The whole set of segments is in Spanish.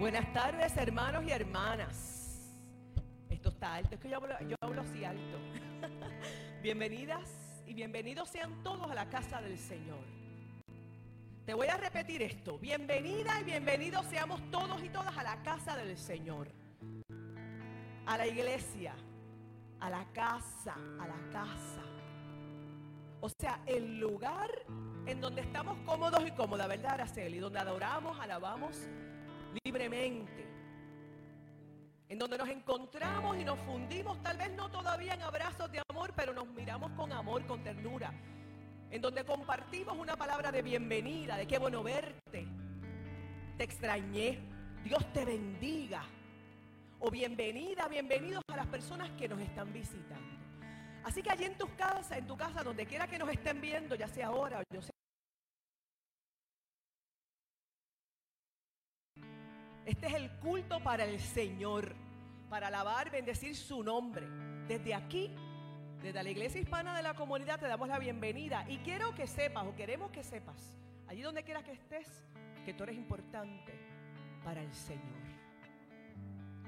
Buenas tardes, hermanos y hermanas. Esto está alto, es que yo hablo, así alto. Bienvenidas y bienvenidos sean todos a la casa del Señor. Te voy a repetir esto. Bienvenida y bienvenidos seamos todos y todas a la casa del Señor. A la iglesia, a la casa, a la casa. O sea, el lugar en donde estamos cómodos y cómodas, ¿verdad, Araceli? Donde adoramos, alabamos libremente. En donde nos encontramos y nos fundimos, tal vez no todavía en abrazos de amor, pero nos miramos con amor, con ternura. En donde compartimos una palabra de bienvenida, de qué bueno verte. Te extrañé. Dios te bendiga. O bienvenida, bienvenidos a las personas que nos están visitando. Así que allí en tus casas, en tu casa, donde quiera que nos estén viendo, ya sea ahora o yo sé. Este es el culto para el Señor, para alabar, bendecir su nombre. Desde aquí, desde la iglesia hispana de la comunidad, te damos la bienvenida. Y quiero que sepas, o queremos que sepas, allí donde quiera que estés, que tú eres importante para el Señor.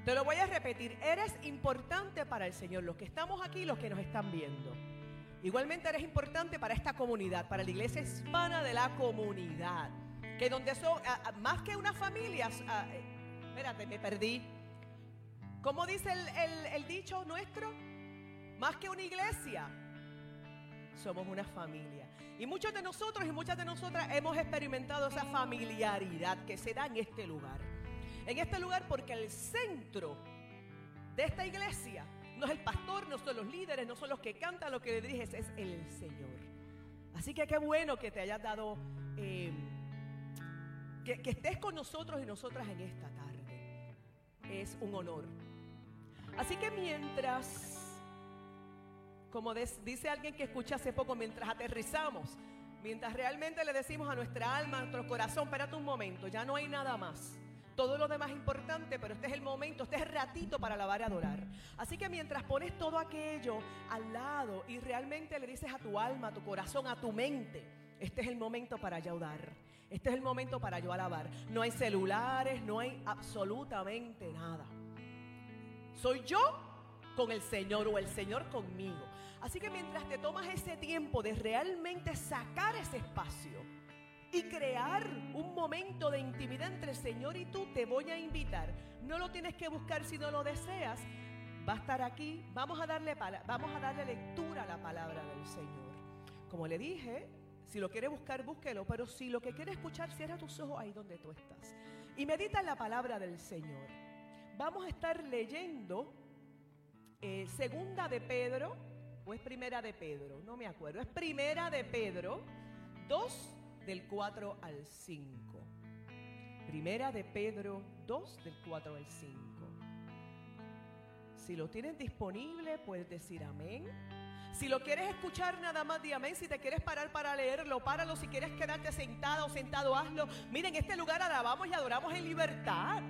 Te lo voy a repetir, eres importante para el Señor, los que estamos aquí los que nos están viendo. Igualmente eres importante para esta comunidad, para la iglesia hispana de la comunidad. Que donde son, más que una familia, espérate, me perdí. ¿Cómo dice el, dicho nuestro? Más que una iglesia, somos una familia. Y muchos de nosotros y muchas de nosotras hemos experimentado esa familiaridad que se da en este lugar. En este lugar porque el centro de esta iglesia no es el pastor, no son los líderes, no son los que cantan, lo que le diriges, es el Señor. Así que qué bueno que te hayas dado, eh, que, estés con nosotros y nosotras en esta tarde. Es un honor. Así que mientras, como dice alguien que escucha hace poco, mientras aterrizamos, mientras realmente le decimos a nuestra alma, a nuestro corazón, espérate un momento, ya no hay nada más. Todo lo demás es importante, pero este es el momento, este es el ratito para alabar y adorar. Así que mientras pones todo aquello al lado y realmente le dices a tu alma, a tu corazón, a tu mente, este es el momento para yo Este es el momento para yo alabar. No hay celulares, no hay absolutamente nada. Soy yo con el Señor o el Señor conmigo. Así que mientras te tomas ese tiempo de realmente sacar ese espacio, y crear un momento de intimidad entre el Señor y tú, te voy a invitar. No lo tienes que buscar si no lo deseas. Va a estar aquí. Vamos a darle, vamos a darle lectura a la palabra del Señor. Como le dije, si lo quiere buscar, búsquelo. Pero si lo que quiere escuchar, cierra tus ojos ahí donde tú estás. Y medita la palabra del Señor. Vamos a estar leyendo eh, segunda de Pedro, o es primera de Pedro, no me acuerdo. Es primera de Pedro 2 del 4 al 5. Primera de Pedro 2 del 4 al 5. Si lo tienes disponible, puedes decir amén. Si lo quieres escuchar nada más, di amén. Si te quieres parar para leerlo, páralo. Si quieres quedarte sentada o sentado, hazlo. Miren, en este lugar alabamos y adoramos en libertad.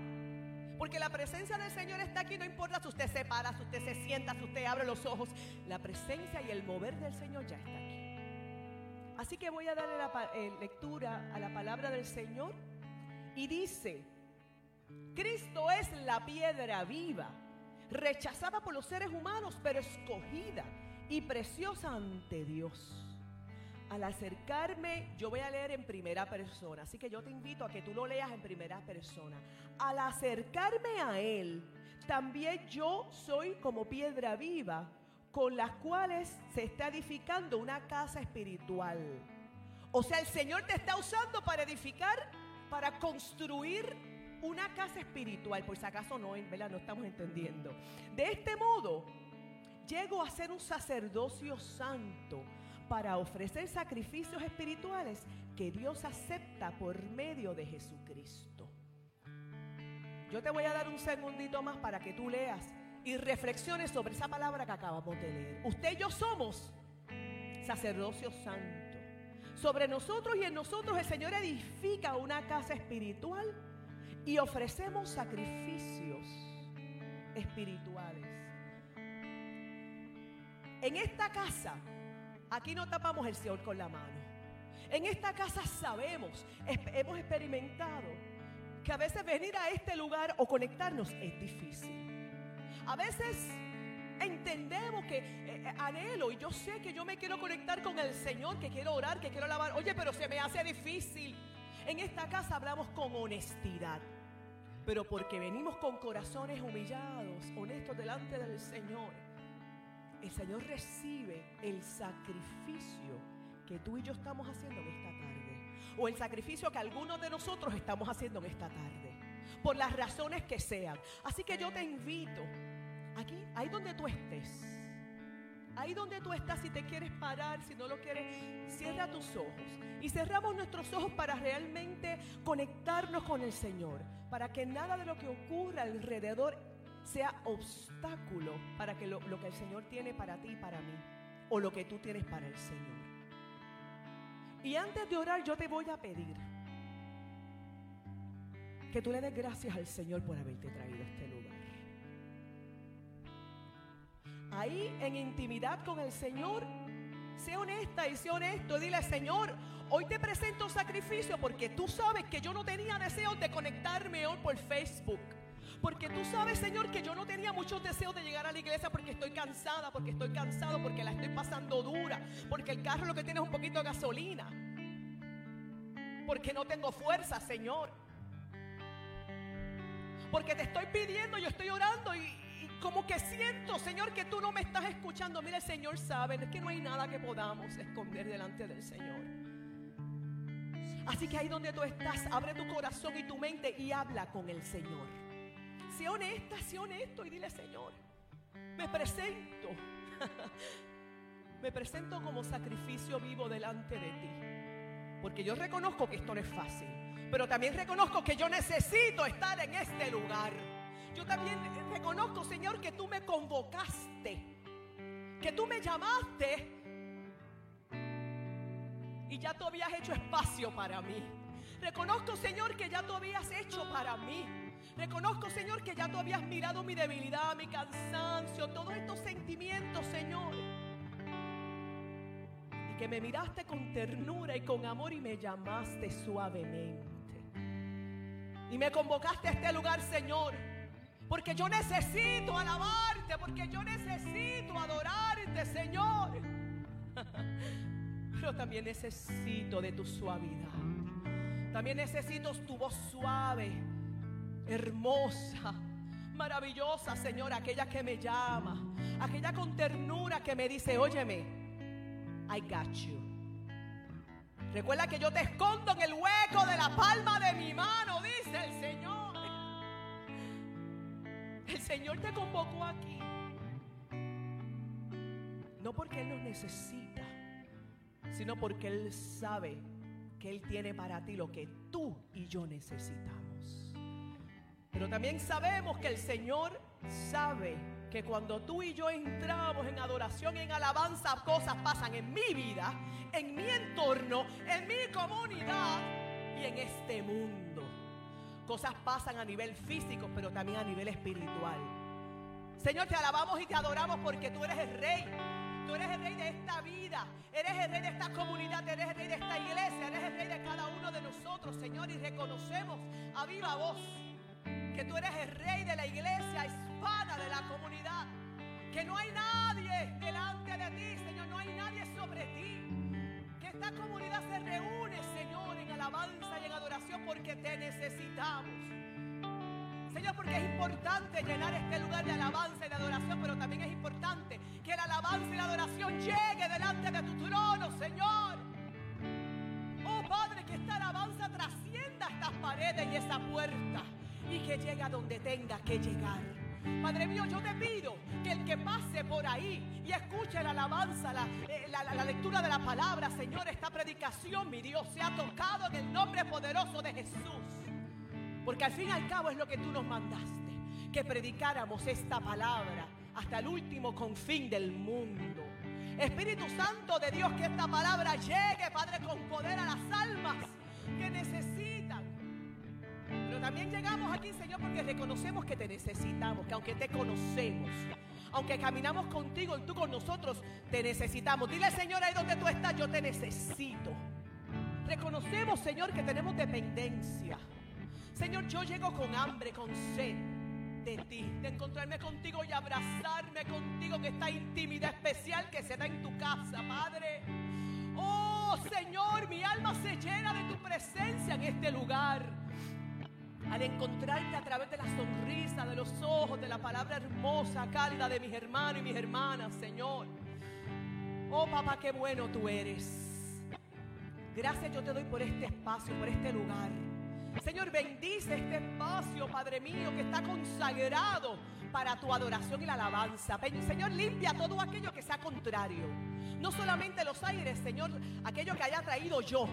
Porque la presencia del Señor está aquí, no importa si usted se para, si usted se sienta, si usted abre los ojos. La presencia y el mover del Señor ya está aquí. Así que voy a darle la eh, lectura a la palabra del Señor y dice, Cristo es la piedra viva, rechazada por los seres humanos, pero escogida y preciosa ante Dios. Al acercarme, yo voy a leer en primera persona, así que yo te invito a que tú lo leas en primera persona. Al acercarme a Él, también yo soy como piedra viva con las cuales se está edificando una casa espiritual. O sea, el Señor te está usando para edificar, para construir una casa espiritual. Por si acaso no, ¿verdad? No estamos entendiendo. De este modo, llego a ser un sacerdocio santo para ofrecer sacrificios espirituales que Dios acepta por medio de Jesucristo. Yo te voy a dar un segundito más para que tú leas y reflexione sobre esa palabra que acabamos de leer. Usted y yo somos sacerdocio santo. Sobre nosotros y en nosotros el Señor edifica una casa espiritual y ofrecemos sacrificios espirituales. En esta casa, aquí no tapamos el Señor con la mano. En esta casa sabemos, hemos experimentado que a veces venir a este lugar o conectarnos es difícil. A veces entendemos que eh, eh, anhelo y yo sé que yo me quiero conectar con el Señor, que quiero orar, que quiero alabar. Oye, pero se me hace difícil. En esta casa hablamos con honestidad, pero porque venimos con corazones humillados, honestos delante del Señor, el Señor recibe el sacrificio que tú y yo estamos haciendo en esta tarde, o el sacrificio que algunos de nosotros estamos haciendo en esta tarde, por las razones que sean. Así que yo te invito Aquí, ahí donde tú estés. Ahí donde tú estás, si te quieres parar, si no lo quieres, cierra tus ojos. Y cerramos nuestros ojos para realmente conectarnos con el Señor. Para que nada de lo que ocurra alrededor sea obstáculo para que lo, lo que el Señor tiene para ti y para mí. O lo que tú tienes para el Señor. Y antes de orar, yo te voy a pedir que tú le des gracias al Señor por haberte traído a este lugar ahí en intimidad con el Señor, sé honesta y sé honesto. Dile, Señor, hoy te presento un sacrificio porque tú sabes que yo no tenía deseo de conectarme hoy por Facebook. Porque tú sabes, Señor, que yo no tenía muchos deseos de llegar a la iglesia porque estoy cansada, porque estoy cansado, porque la estoy pasando dura, porque el carro lo que tiene es un poquito de gasolina. Porque no tengo fuerza, Señor. Porque te estoy pidiendo, yo estoy orando y, como que siento, Señor, que tú no me estás escuchando. Mira, el Señor sabe, es que no hay nada que podamos esconder delante del Señor. Así que ahí donde tú estás, abre tu corazón y tu mente y habla con el Señor. Sé honesta, sé honesto y dile, Señor, me presento. me presento como sacrificio vivo delante de ti. Porque yo reconozco que esto no es fácil. Pero también reconozco que yo necesito estar en este lugar. Yo también reconozco, Señor, que tú me convocaste, que tú me llamaste y ya tú habías hecho espacio para mí. Reconozco, Señor, que ya tú habías hecho para mí. Reconozco, Señor, que ya tú habías mirado mi debilidad, mi cansancio, todos estos sentimientos, Señor. Y que me miraste con ternura y con amor y me llamaste suavemente. Y me convocaste a este lugar, Señor porque yo necesito alabarte, porque yo necesito adorarte, Señor. Pero también necesito de tu suavidad. También necesito tu voz suave, hermosa, maravillosa, Señor, aquella que me llama, aquella con ternura que me dice, óyeme, I got you. Recuerda que yo te escondo en el hueco de la palma de mi mano, dice el Señor. El Señor te convocó aquí. No porque Él nos necesita, sino porque Él sabe que Él tiene para ti lo que tú y yo necesitamos. Pero también sabemos que el Señor sabe que cuando tú y yo entramos en adoración y en alabanza, cosas pasan en mi vida, en mi entorno, en mi comunidad y en este mundo. Cosas pasan a nivel físico, pero también a nivel espiritual. Señor, te alabamos y te adoramos porque tú eres el rey. Tú eres el rey de esta vida. Eres el rey de esta comunidad. Eres el rey de esta iglesia. Eres el rey de cada uno de nosotros, Señor. Y reconocemos a viva voz que tú eres el rey de la iglesia hispana de la comunidad. Que no hay nadie delante de ti, Señor. No hay nadie sobre ti. Que esta comunidad se reúne, Señor, en alabanza y en adoración porque te necesitamos. Señor, porque es importante llenar este lugar de alabanza y de adoración, pero también es importante que la alabanza y la adoración llegue delante de tu trono, Señor. Oh Padre, que esta alabanza trascienda estas paredes y esa puerta y que llegue a donde tenga que llegar. Padre mío, yo te pido que el que pase por ahí y escuche la alabanza, eh, la, la, lectura de la palabra, Señor, esta predicación, mi Dios, sea tocado en el nombre poderoso de Jesús. Porque al fin y al cabo es lo que tú nos mandaste, que predicáramos esta palabra hasta el último confín del mundo. Espíritu Santo de Dios, que esta palabra llegue, Padre, con poder a las almas que necesitan. Pero también llegamos aquí, Señor, porque reconocemos que te necesitamos, que aunque te conocemos, aunque caminamos contigo y tú con nosotros, te necesitamos. Dile, Señor, ahí donde tú estás, yo te necesito. Reconocemos, Señor, que tenemos dependencia. Señor, yo llego con hambre, con sed de ti, de encontrarme contigo y abrazarme contigo en esta intimidad especial que se da en tu casa, Padre. Oh Señor, mi alma se llena de tu presencia en este lugar. Al encontrarte a través de la sonrisa, de los ojos, de la palabra hermosa, cálida de mis hermanos y mis hermanas, Señor. Oh papá, qué bueno tú eres. Gracias yo te doy por este espacio, por este lugar. Señor, bendice este espacio, Padre mío, que está consagrado para tu adoración y la alabanza. Señor, limpia todo aquello que sea contrario. No solamente los aires, Señor, aquello que haya traído yo.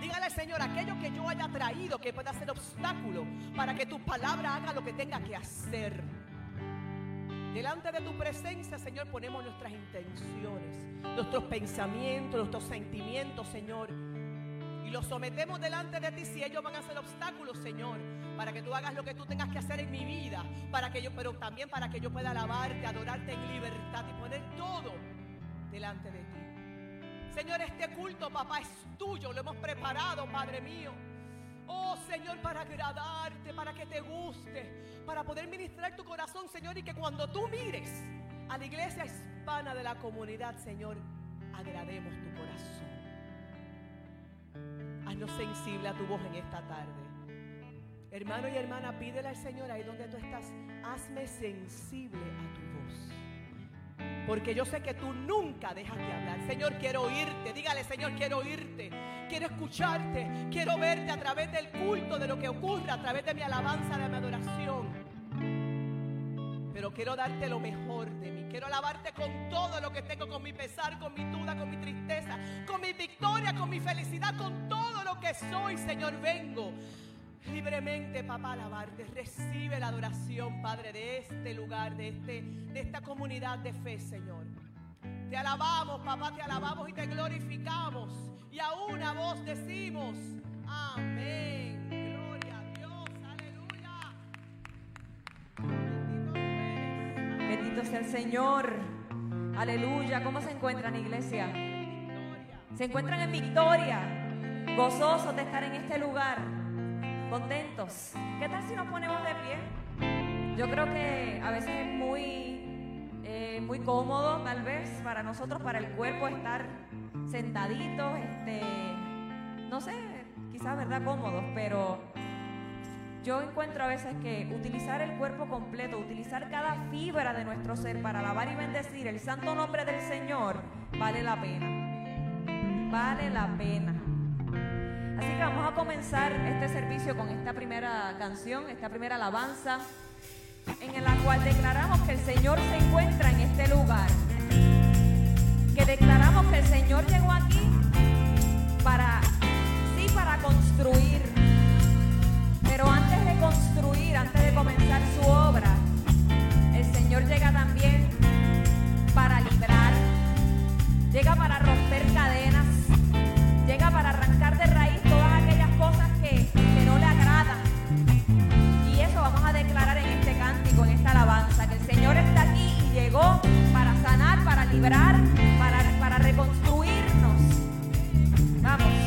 Dígale, Señor, aquello que yo haya traído que pueda ser obstáculo para que tu palabra haga lo que tenga que hacer. Delante de tu presencia, Señor, ponemos nuestras intenciones, nuestros pensamientos, nuestros sentimientos, Señor y los sometemos delante de ti si ellos van a ser obstáculos, Señor, para que tú hagas lo que tú tengas que hacer en mi vida, para que yo, pero también para que yo pueda alabarte, adorarte en libertad y poner todo delante de ti. Señor, este culto, papá, es tuyo, lo hemos preparado, Padre mío. Oh Señor, para agradarte, para que te guste, para poder ministrar tu corazón, Señor, y que cuando tú mires a la iglesia hispana de la comunidad, Señor, agrademos tu corazón. Haznos sensible a tu voz en esta tarde. Hermano y hermana, pídele al Señor ahí donde tú estás, hazme sensible a tu voz. Porque yo sé que tú nunca dejas de hablar. Señor, quiero oírte. Dígale, Señor, quiero oírte. Quiero escucharte. Quiero verte a través del culto, de lo que ocurre, a través de mi alabanza, de mi adoración pero quiero darte lo mejor de mí. Quiero alabarte con todo lo que tengo, con mi pesar, con mi duda, con mi tristeza, con mi victoria, con mi felicidad, con todo lo que soy, Señor. Vengo libremente, papá, a alabarte. Recibe la adoración, Padre, de este lugar, de, este, de esta comunidad de fe, Señor. Te alabamos, papá, te alabamos y te glorificamos. Y a una voz decimos, amén. Bendito sea el Señor. Aleluya. ¿Cómo se encuentran, iglesia? Se encuentran en victoria, gozosos de estar en este lugar, contentos. ¿Qué tal si nos ponemos de pie? Yo creo que a veces es muy, eh, muy cómodo, tal vez, para nosotros, para el cuerpo, estar sentaditos, este, no sé, quizás, ¿verdad? Cómodos, pero yo encuentro a veces que utilizar el cuerpo completo, utilizar cada fibra de nuestro ser para alabar y bendecir el santo nombre del Señor, vale la pena. Vale la pena. Así que vamos a comenzar este servicio con esta primera canción, esta primera alabanza, en la cual declaramos que el Señor se encuentra en este lugar. Que declaramos que el Señor llegó aquí para, sí, para construir pero antes de construir, antes de comenzar su obra, el Señor llega también para librar, llega para romper cadenas, llega para arrancar Está aquí y llegó para sanar, para librar, para, para reconstruirnos. Vamos,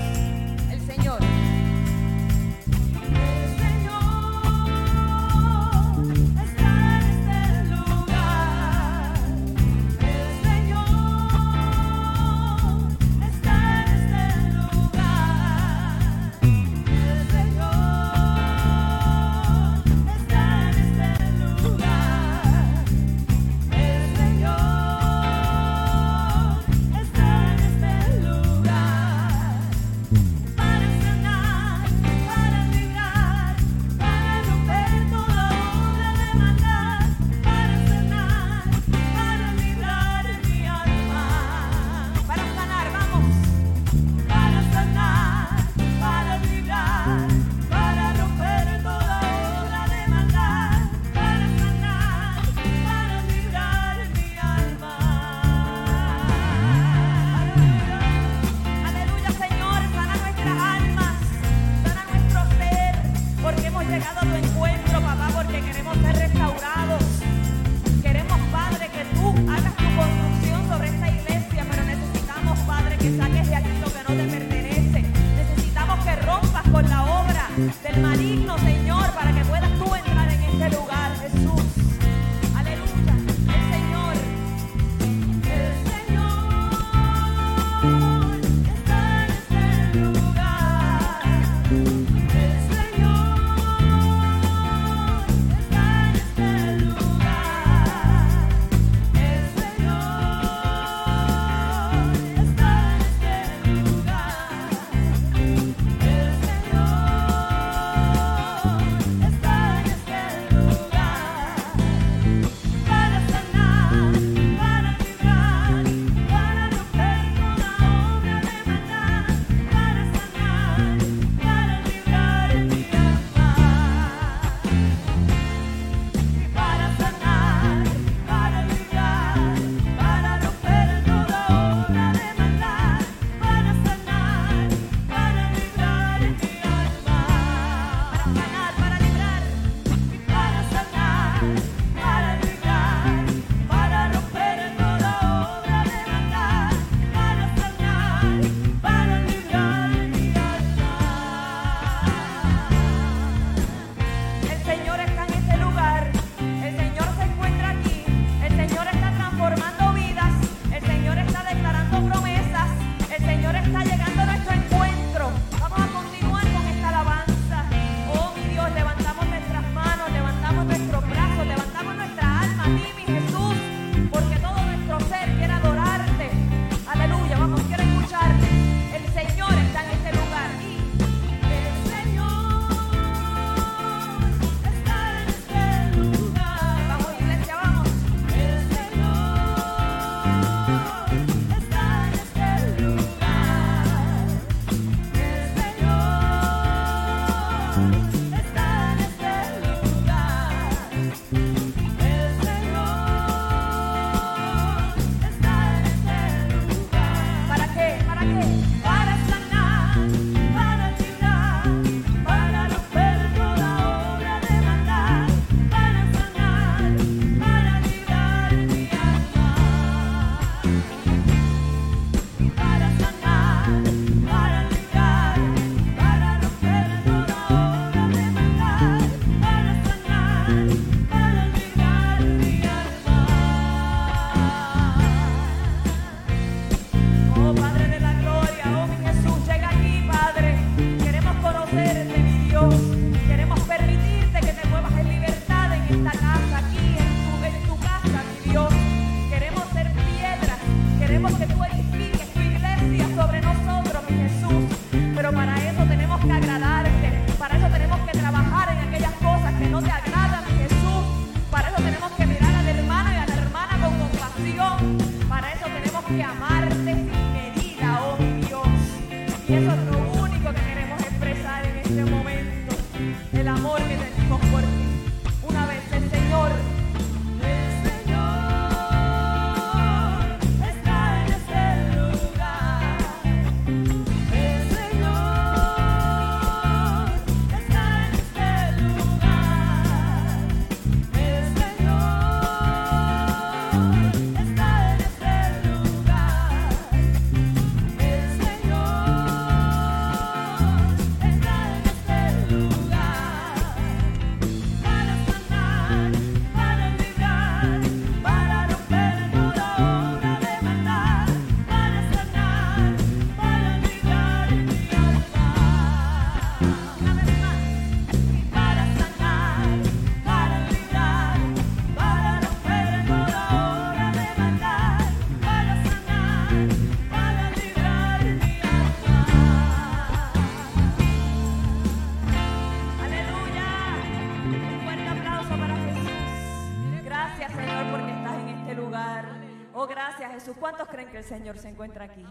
Señor se encuentra aquí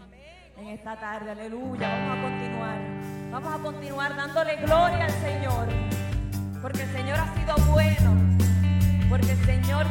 en esta tarde. Aleluya. Vamos a continuar. Vamos a continuar dándole gloria al Señor. Porque el Señor ha sido bueno. Porque el Señor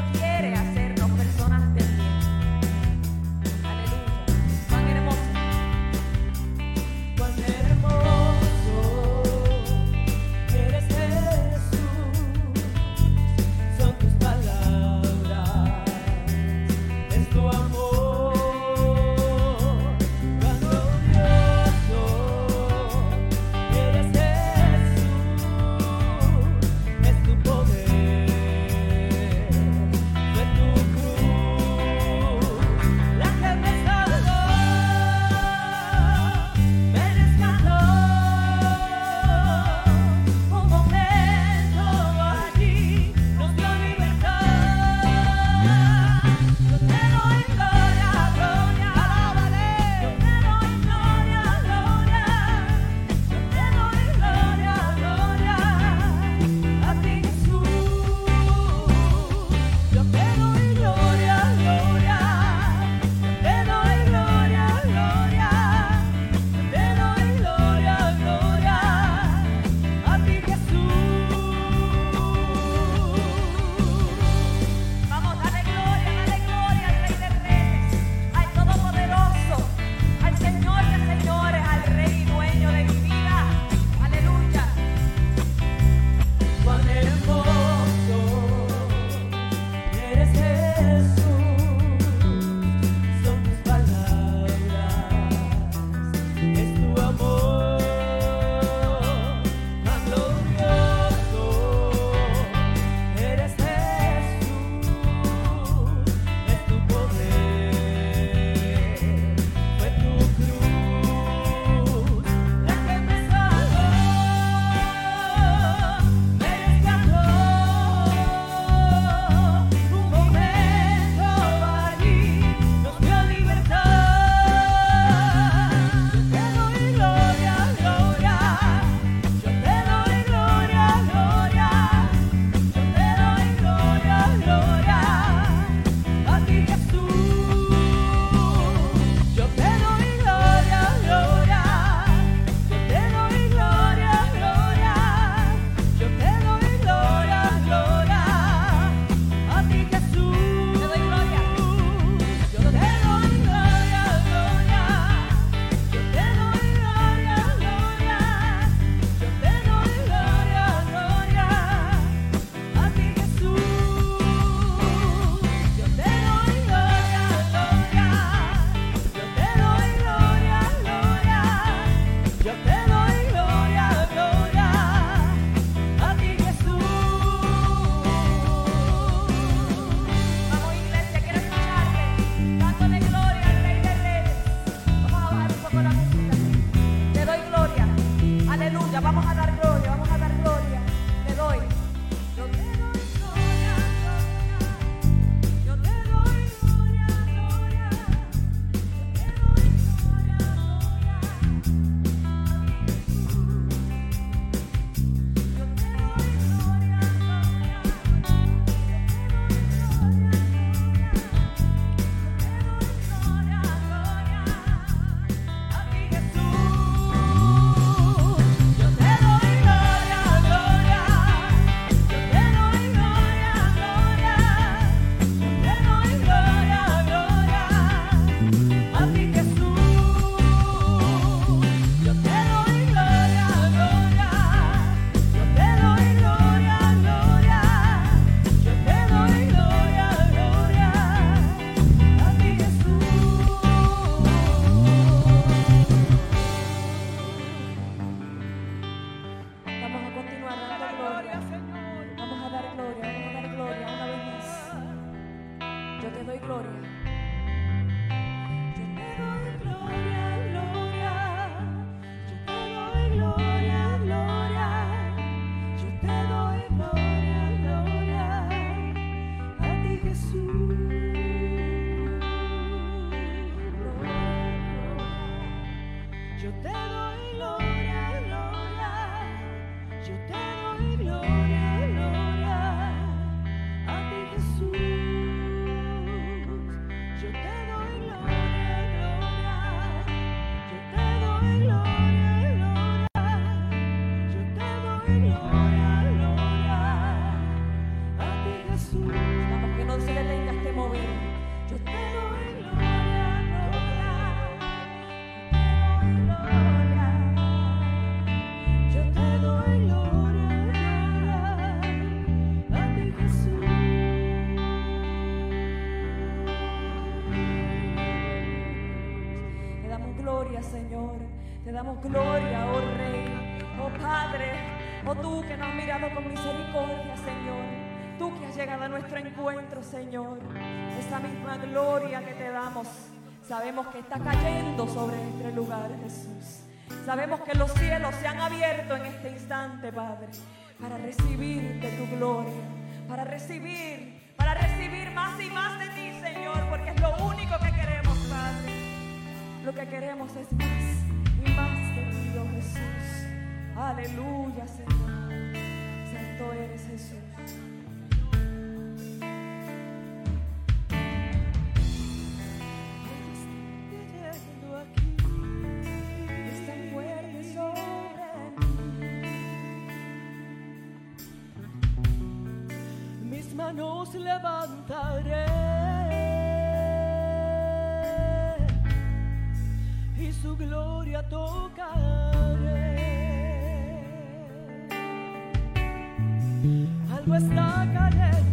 gloria, oh Rey, oh Padre, oh tú que nos has mirado con misericordia, Señor. Tú que has llegado a nuestro encuentro, Señor. Esa misma gloria que te damos, sabemos que está cayendo sobre este lugar, Jesús. Sabemos que los cielos se han abierto en este instante, Padre, para recibir de tu gloria, para recibir, para recibir más y más de ti, Señor, porque es lo único que queremos, Padre. Lo que queremos es más más querido Jesús. Aleluya, Señor. Santo eres Jesús. Manos levantaré gloria tocaré. Algo está cayendo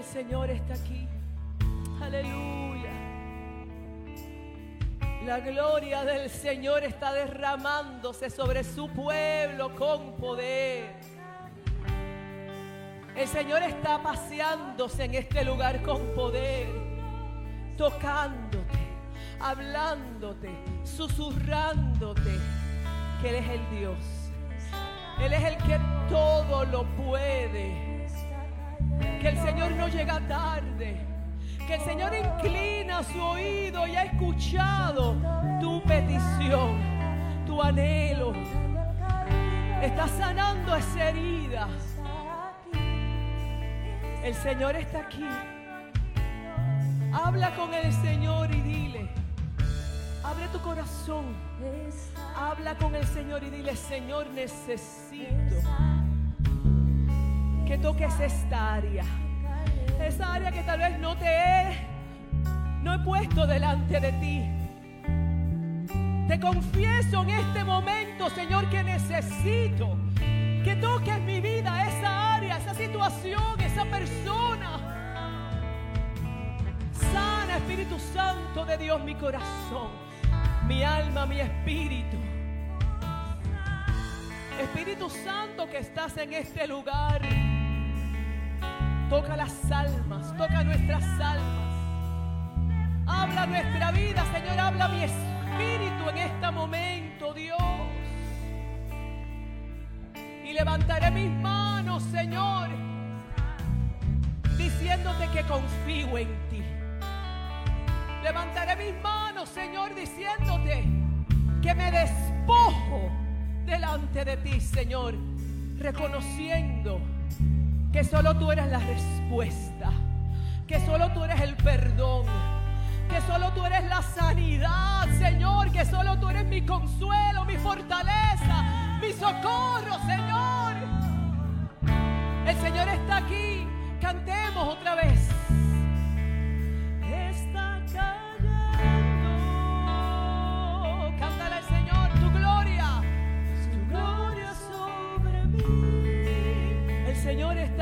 del Señor está aquí. Aleluya. La gloria del Señor está derramándose sobre su pueblo con poder. El Señor está paseándose en este lugar con poder, tocándote, hablándote, susurrándote que Él es el Dios. Él es el que todo lo puede. Que el Señor no llega tarde. Que el Señor inclina su oído y ha escuchado tu petición, tu anhelo. Está sanando esa herida. El Señor está aquí. Habla con el Señor y dile. Abre tu corazón. Habla con el Señor y dile, Señor, necesito que toques esta área. Esa área que tal vez no te he, no he puesto delante de ti. Te confieso en este momento, Señor, que necesito que toques mi vida, esa área, esa situación, esa persona. Sana, Espíritu Santo de Dios, mi corazón, mi alma, mi espíritu. Espíritu Santo que estás en este lugar, toca las almas, toca nuestras almas. Habla nuestra vida, Señor, habla mi espíritu en este momento, Dios. Y levantaré mis manos, Señor, diciéndote que confío en ti. Levantaré mis manos, Señor, diciéndote que me despojo delante de ti, Señor, reconociendo que solo tú eres la respuesta, que solo tú eres el perdón, que solo tú eres la sanidad, Señor, que solo tú eres mi consuelo, mi fortaleza, mi socorro, Señor. El Señor está aquí, cantemos otra vez.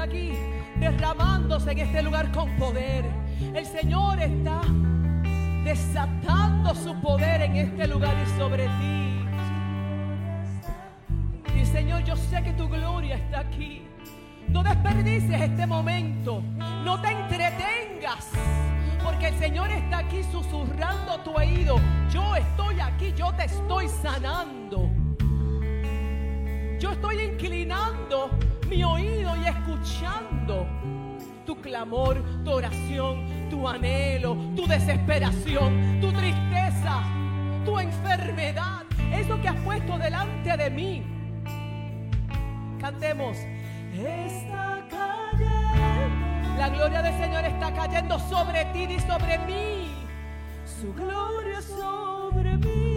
Aquí derramándose en este lugar con poder. El Señor está desatando su poder en este lugar y sobre ti. Y Señor, yo sé que tu gloria está aquí. No desperdicies este momento. No te entretengas. Porque el Señor está aquí susurrando tu oído. Yo estoy aquí, yo te estoy sanando. Yo estoy inclinando mi oído y escuchando tu clamor, tu oración, tu anhelo, tu desesperación, tu tristeza, tu enfermedad. Eso que has puesto delante de mí. Cantemos. Está cayendo. La gloria del Señor está cayendo sobre ti y sobre mí. Su gloria sobre mí.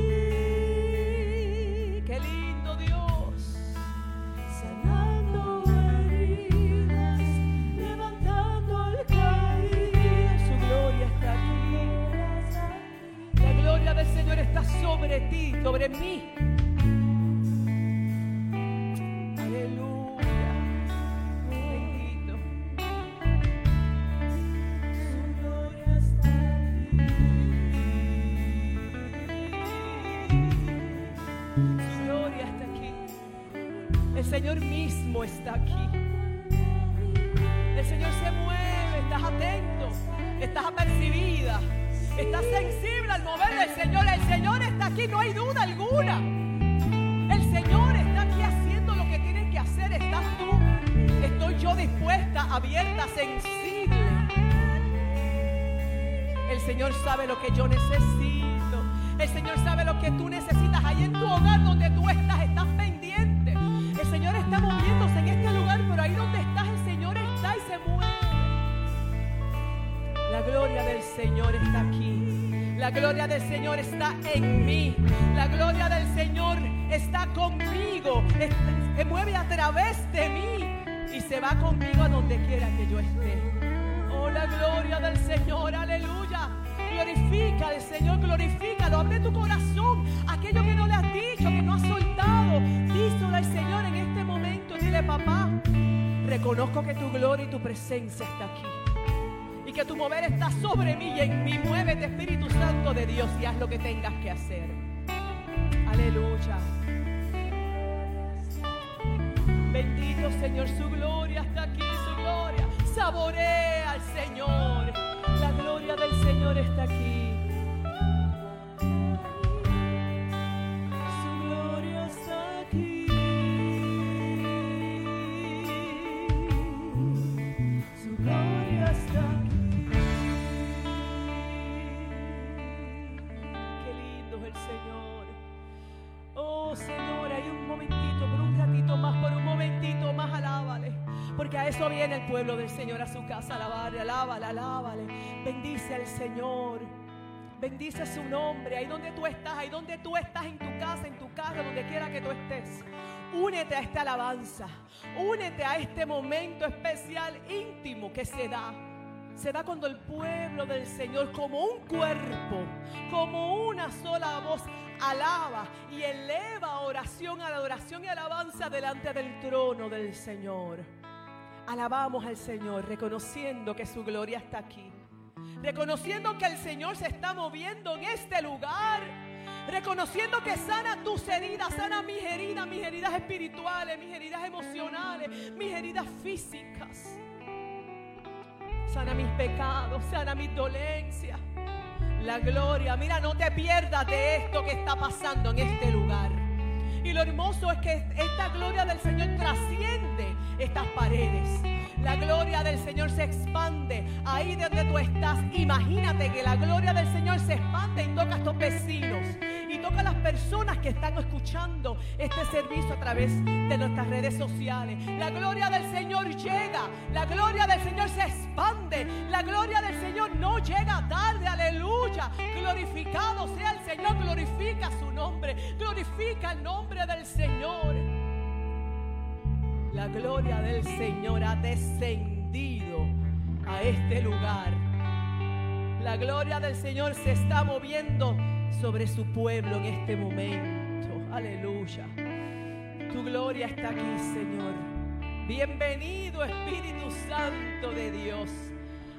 Gloria del Señor está sobre ti, sobre mí. Aleluya. Bendito. Gloria está aquí. El Señor mismo está aquí. El Señor se mueve, estás atento, estás apercibida, estás sensible al mover del Señor. El Señor está aquí, no hay duda alguna. El Señor está aquí haciendo lo que tiene que hacer. Estás tú, estoy yo dispuesta, abierta, sensible. El Señor sabe lo que yo necesito. El Señor sabe lo que tú necesitas ahí en tu hogar donde tú estás. Estás pendiente. El Señor está moviéndose gloria del Señor está aquí. La gloria del Señor está en mí. La gloria del Señor está conmigo. Se mueve a través de mí y se va conmigo a donde quiera que yo esté. Oh, la gloria del Señor, aleluya. Glorifica al Señor, glorifícalo. Abre tu corazón. Aquello que no le has dicho, que no has soltado. Díselo al Señor en este momento. Dile, papá, reconozco que tu gloria y tu presencia está aquí. Y que tu mover está sobre mí y en mí. Muévete, Espíritu Santo de Dios, y haz lo que tengas que hacer. Aleluya. Bendito Señor, su gloria está aquí, su gloria. Saborea al Señor. La gloria del Señor está aquí. Porque a eso viene el pueblo del Señor a su casa, alabarle, alábale, alábale. Bendice al Señor. Bendice su nombre. Ahí donde tú estás, ahí donde tú estás, en tu casa, en tu carro, donde quiera que tú estés. Únete a esta alabanza. Únete a este momento especial, íntimo que se da. Se da cuando el pueblo del Señor, como un cuerpo, como una sola voz, alaba y eleva oración, adoración y alabanza delante del trono del Señor. Alabamos al Señor, reconociendo que su gloria está aquí. Reconociendo que el Señor se está moviendo en este lugar. Reconociendo que sana tus heridas, sana mis heridas, mis heridas espirituales, mis heridas emocionales, mis heridas físicas. Sana mis pecados, sana mis dolencias. La gloria, mira, no te pierdas de esto que está pasando en este lugar. Y lo hermoso es que esta gloria del Señor trasciende estas paredes. La gloria del Señor se expande ahí donde tú estás. Imagínate que la gloria del Señor se expande y toca a estos vecinos a las personas que están escuchando este servicio a través de nuestras redes sociales. La gloria del Señor llega, la gloria del Señor se expande, la gloria del Señor no llega tarde, aleluya. Glorificado sea el Señor, glorifica su nombre, glorifica el nombre del Señor. La gloria del Señor ha descendido a este lugar. La gloria del Señor se está moviendo sobre su pueblo en este momento. Aleluya. Tu gloria está aquí, Señor. Bienvenido Espíritu Santo de Dios.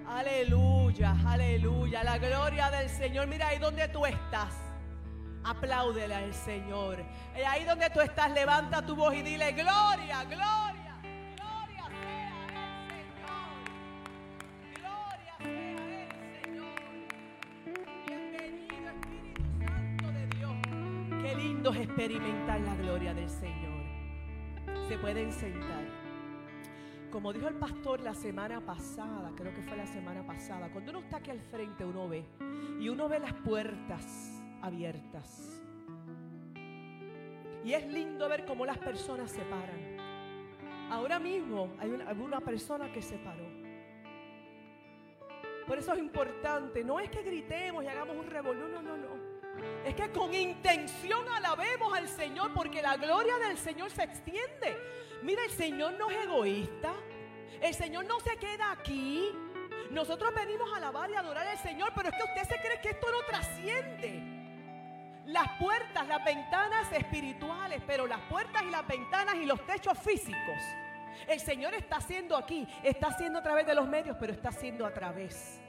Aleluya, aleluya. La gloria del Señor. Mira ahí donde tú estás. Apláudele al Señor. Y ahí donde tú estás, levanta tu voz y dile, gloria, gloria experimentar la gloria del Señor. Se pueden sentar. Como dijo el pastor la semana pasada, creo que fue la semana pasada, cuando uno está aquí al frente uno ve y uno ve las puertas abiertas. Y es lindo ver cómo las personas se paran. Ahora mismo hay una, persona que se paró. Por eso es importante, no es que gritemos y hagamos un revolú, no, no, no. Es que con intención alabemos al Señor porque la gloria del Señor se extiende. Mira, el Señor no es egoísta. El Señor no se queda aquí. Nosotros venimos a alabar y adorar al Señor, pero es que usted se cree que esto no trasciende. Las puertas, las ventanas espirituales, pero las puertas y las ventanas y los techos físicos. El Señor está haciendo aquí, está haciendo a través de los medios, pero está haciendo a través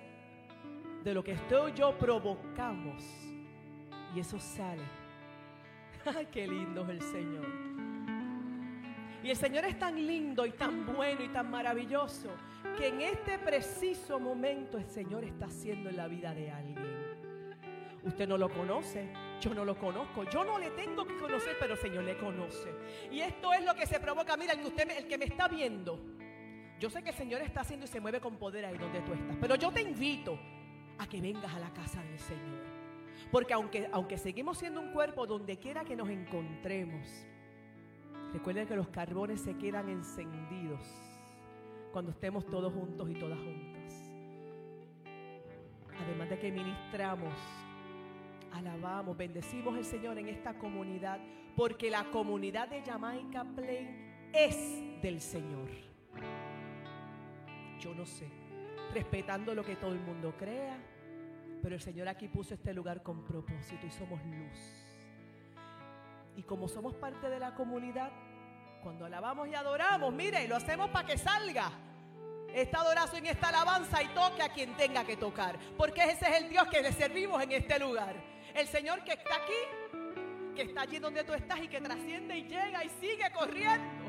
de lo que usted y yo provocamos. Y eso sale. ¡Ay, qué lindo es el Señor! Y el Señor es tan lindo y tan bueno y tan maravilloso que en este preciso momento el Señor está haciendo en la vida de alguien. Usted no lo conoce, yo no lo conozco, yo no le tengo que conocer, pero el Señor le conoce. Y esto es lo que se provoca, mira, que, usted, el que me está viendo, yo sé que el Señor está haciendo y se mueve con poder ahí donde tú estás, pero yo te invito a que vengas a la casa del Señor. Porque aunque, aunque seguimos siendo un cuerpo donde quiera que nos encontremos, recuerden que los carbones se quedan encendidos cuando estemos todos juntos y todas juntas. Además de que ministramos, alabamos, bendecimos al Señor en esta comunidad, porque la comunidad de Jamaica Plain es del Señor. Yo no sé, respetando lo que todo el mundo crea, pero el Señor aquí puso este lugar con propósito y somos luz. Y como somos parte de la comunidad, cuando alabamos y adoramos, mire, lo hacemos para que salga. esta adoración y esta alabanza y toque a quien tenga que tocar. Porque ese es el Dios que le servimos en este lugar. El Señor que está aquí, que está allí donde tú estás y que trasciende y llega y sigue corriendo,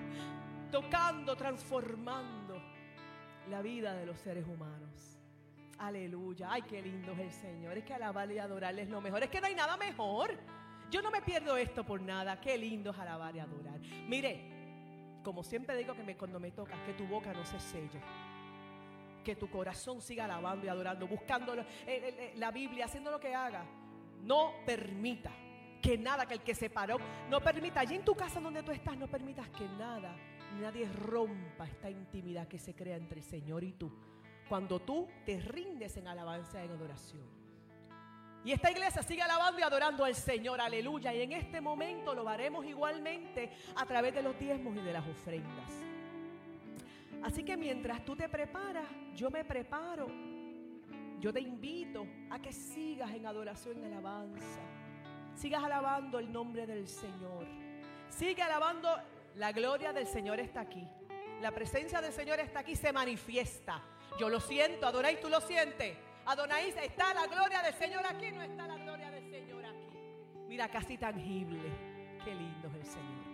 tocando, transformando la vida de los seres humanos. Aleluya. Ay, qué lindo es el Señor. Es que alabarle y adorarle es lo mejor. Es que no hay nada mejor. Yo no me pierdo esto por nada. Qué lindo es alabar y adorar. Mire, como siempre digo que cuando me tocas, que tu boca no se selle que tu corazón siga alabando y adorando, buscando la Biblia, haciendo lo que haga. No permita que nada, que el que se paró, no permita, allí en tu casa donde tú estás, no permitas que nada, nadie rompa esta intimidad que se crea entre el Señor y tú. Cuando tú te rindes en alabanza y en adoración. Y esta iglesia sigue alabando y adorando al Señor, aleluya. Y en este momento lo haremos igualmente a través de los diezmos y de las ofrendas. Así que mientras tú te preparas, yo me preparo. Yo te invito a que sigas en adoración y alabanza. Sigas alabando el nombre del Señor. Sigue alabando. La gloria del Señor está aquí. La presencia del Señor está aquí, se manifiesta. Yo lo siento, Adonai, tú lo sientes. Adonai, está la gloria del Señor aquí, no está la gloria del Señor aquí. Mira, casi tangible. Qué lindo es el Señor.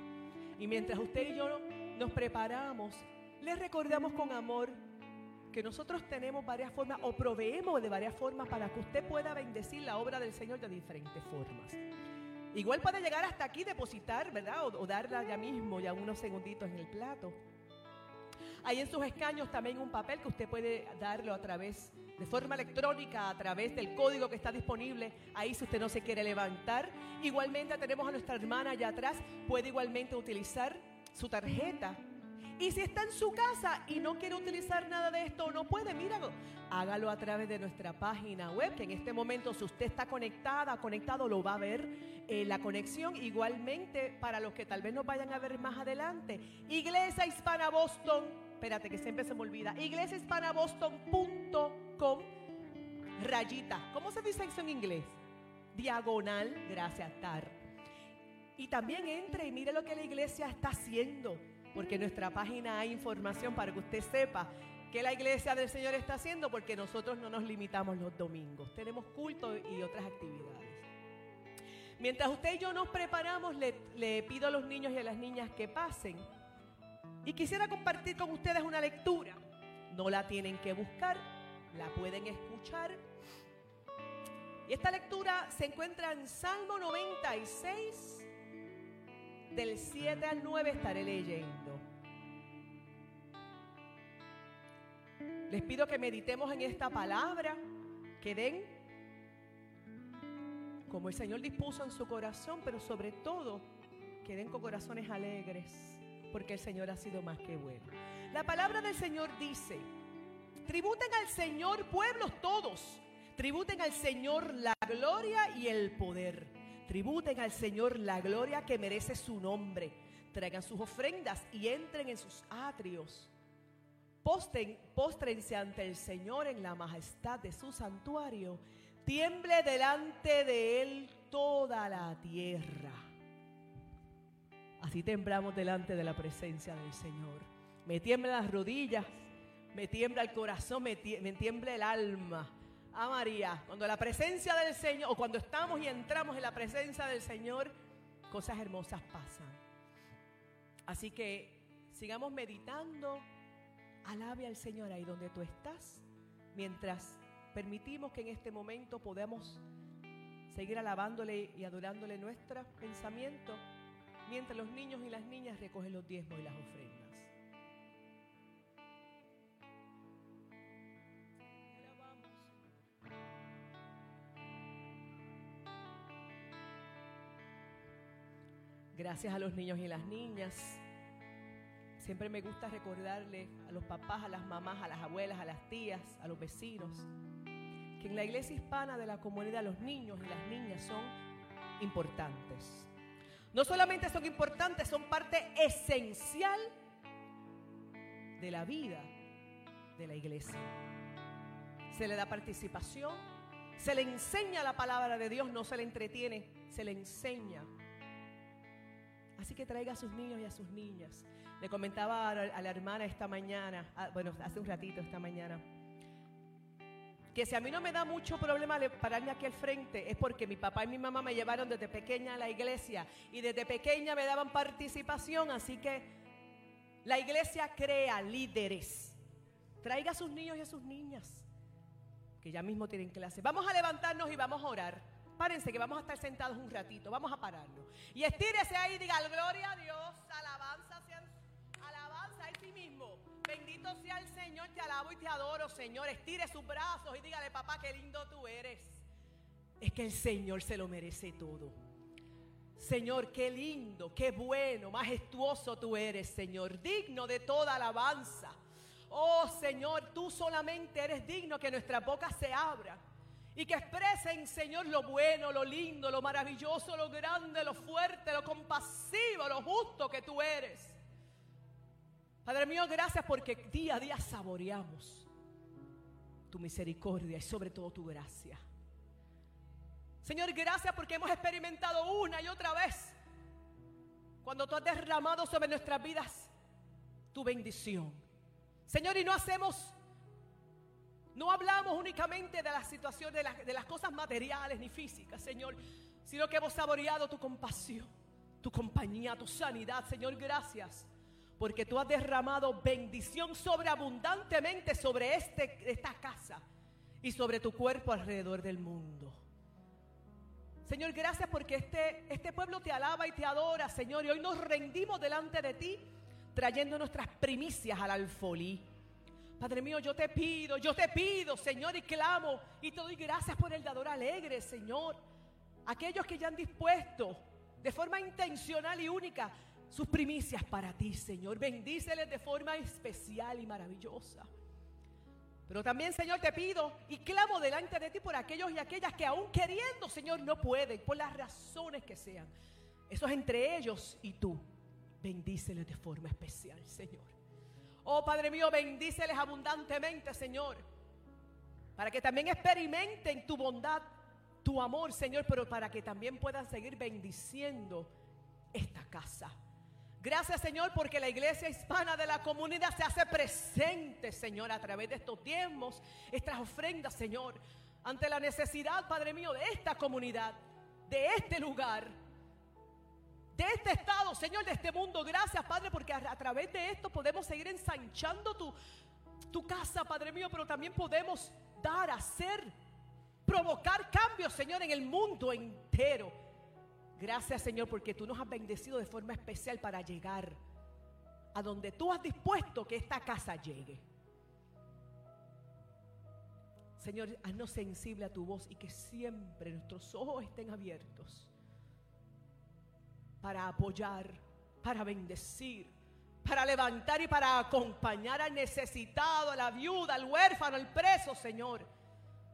Y mientras usted y yo nos preparamos, les recordamos con amor que nosotros tenemos varias formas o proveemos de varias formas para que usted pueda bendecir la obra del Señor de diferentes formas. Igual puede llegar hasta aquí, depositar, ¿verdad? O, darla ya mismo, ya unos segunditos en el plato. Hay en sus escaños también un papel que usted puede darlo a través de forma electrónica, a través del código que está disponible. Ahí si usted no se quiere levantar. Igualmente tenemos a nuestra hermana allá atrás. Puede igualmente utilizar su tarjeta y si está en su casa y no quiere utilizar nada de esto no puede, míralo, hágalo a través de nuestra página web, que en este momento si usted está conectada, conectado, lo va a ver eh, la conexión. Igualmente, para los que tal vez nos vayan a ver más adelante, Iglesia Hispana Boston, espérate que siempre se me olvida, iglesiahispanaboston.com, rayita, ¿cómo se dice eso en inglés? Diagonal, gracias, Tar. Y también entre y mire lo que la iglesia está haciendo porque en nuestra página hay información para que usted sepa qué la iglesia del Señor está haciendo, porque nosotros no nos limitamos los domingos, tenemos culto y otras actividades. Mientras usted y yo nos preparamos, le, le pido a los niños y a las niñas que pasen. Y quisiera compartir con ustedes una lectura. No la tienen que buscar, la pueden escuchar. Y esta lectura se encuentra en Salmo 96, del 7 al 9 estaré leyendo. Les pido que meditemos en esta palabra, que den como el Señor dispuso en su corazón, pero sobre todo que den con corazones alegres, porque el Señor ha sido más que bueno. La palabra del Señor dice, tributen al Señor pueblos todos, tributen al Señor la gloria y el poder Tributen al Señor la gloria que merece su nombre. Traigan sus ofrendas y entren en sus atrios. Posten, póstrense ante el Señor en la majestad de su santuario. Tiemble delante de Él toda la tierra. Así temblamos delante de la presencia del Señor. Me tiemblan las rodillas, me tiembla el corazón, me, tiembla el alma a María, cuando la presencia del Señor, o cuando estamos y entramos en la presencia del Señor, cosas hermosas pasan. Así que sigamos meditando, alabe al Señor ahí donde tú estás, mientras permitimos que en este momento podamos seguir alabándole y adorándole nuestro pensamiento, mientras los niños y las niñas recogen los diezmos y las ofrendas. Gracias a los niños y las niñas. Siempre me gusta recordarle a los papás, a las mamás, a las abuelas, a las tías, a los vecinos, que en la iglesia hispana de la comunidad los niños y las niñas son importantes. No solamente son importantes, son parte esencial de la vida de la iglesia. Se le da participación, se le enseña la palabra de Dios, no se le entretiene, se le enseña Así que traiga a sus niños y a sus niñas. Le comentaba a la hermana esta mañana, ah, bueno, hace un ratito esta mañana, que si a mí no me da mucho problema pararme aquí al frente es porque mi papá y mi mamá me llevaron desde pequeña a la iglesia y desde pequeña me daban participación, así que la iglesia crea líderes. Traiga a sus niños y a sus niñas, que ya mismo tienen clase. Vamos a levantarnos y vamos a orar. Párense que vamos a estar sentados un ratito, vamos a pararnos. Y estírese ahí diga, gloria a Dios, alabanza, Bendito sea el Señor, te alabo y te adoro, Señor. Estire sus brazos y dígale, papá, qué lindo tú eres. Es que el Señor se lo merece todo. Señor, qué lindo, qué bueno, majestuoso tú eres, Señor, digno de toda alabanza. Oh Señor, tú solamente eres digno que nuestras bocas se abran y que expresen, Señor, lo bueno, lo lindo, lo maravilloso, lo grande, lo fuerte, lo compasivo, lo justo que tú eres. Padre mío, gracias porque día a día saboreamos tu misericordia y sobre todo tu gracia. Señor, gracias porque hemos experimentado una y otra vez cuando tú has derramado sobre nuestras vidas tu bendición. Señor, y no hacemos, no hablamos únicamente de las situaciones, de las, de las cosas materiales ni físicas, Señor, sino que hemos saboreado tu compasión, tu compañía, tu sanidad. Señor, gracias porque tú has derramado bendición sobreabundantemente sobre este, esta casa y sobre tu cuerpo alrededor del mundo. Señor, gracias porque este, este pueblo te alaba y te adora, Señor, y hoy nos rendimos delante de ti trayendo nuestras primicias al alfolí. Padre mío, yo te pido, yo te pido, Señor, y clamo y te doy gracias por el dador alegre, Señor. Aquellos que ya han dispuesto de forma intencional y única sus primicias para ti, Señor. Bendíceles de forma especial y maravillosa. Pero también, Señor, te pido y clamo delante de ti por aquellos y aquellas que aún queriendo, Señor, no pueden, por las razones que sean. Eso es entre ellos y tú. Bendíceles de forma especial, Señor. Oh, Padre mío, bendíceles abundantemente, Señor. Para que también experimenten tu bondad, tu amor, Señor, pero para que también puedan seguir bendiciendo esta casa. Gracias Señor porque la iglesia hispana de la comunidad se hace presente Señor a través de estos tiempos, estas ofrendas Señor, ante la necesidad Padre mío de esta comunidad, de este lugar, de este estado Señor, de este mundo. Gracias Padre porque a, través de esto podemos seguir ensanchando tu, tu casa Padre mío, pero también podemos dar, hacer, provocar cambios Señor en el mundo entero. Gracias Señor porque tú nos has bendecido de forma especial para llegar a donde tú has dispuesto que esta casa llegue. Señor, haznos sensible a tu voz y que siempre nuestros ojos estén abiertos para apoyar, para bendecir, para levantar y para acompañar al necesitado, a la viuda, al huérfano, al preso, Señor,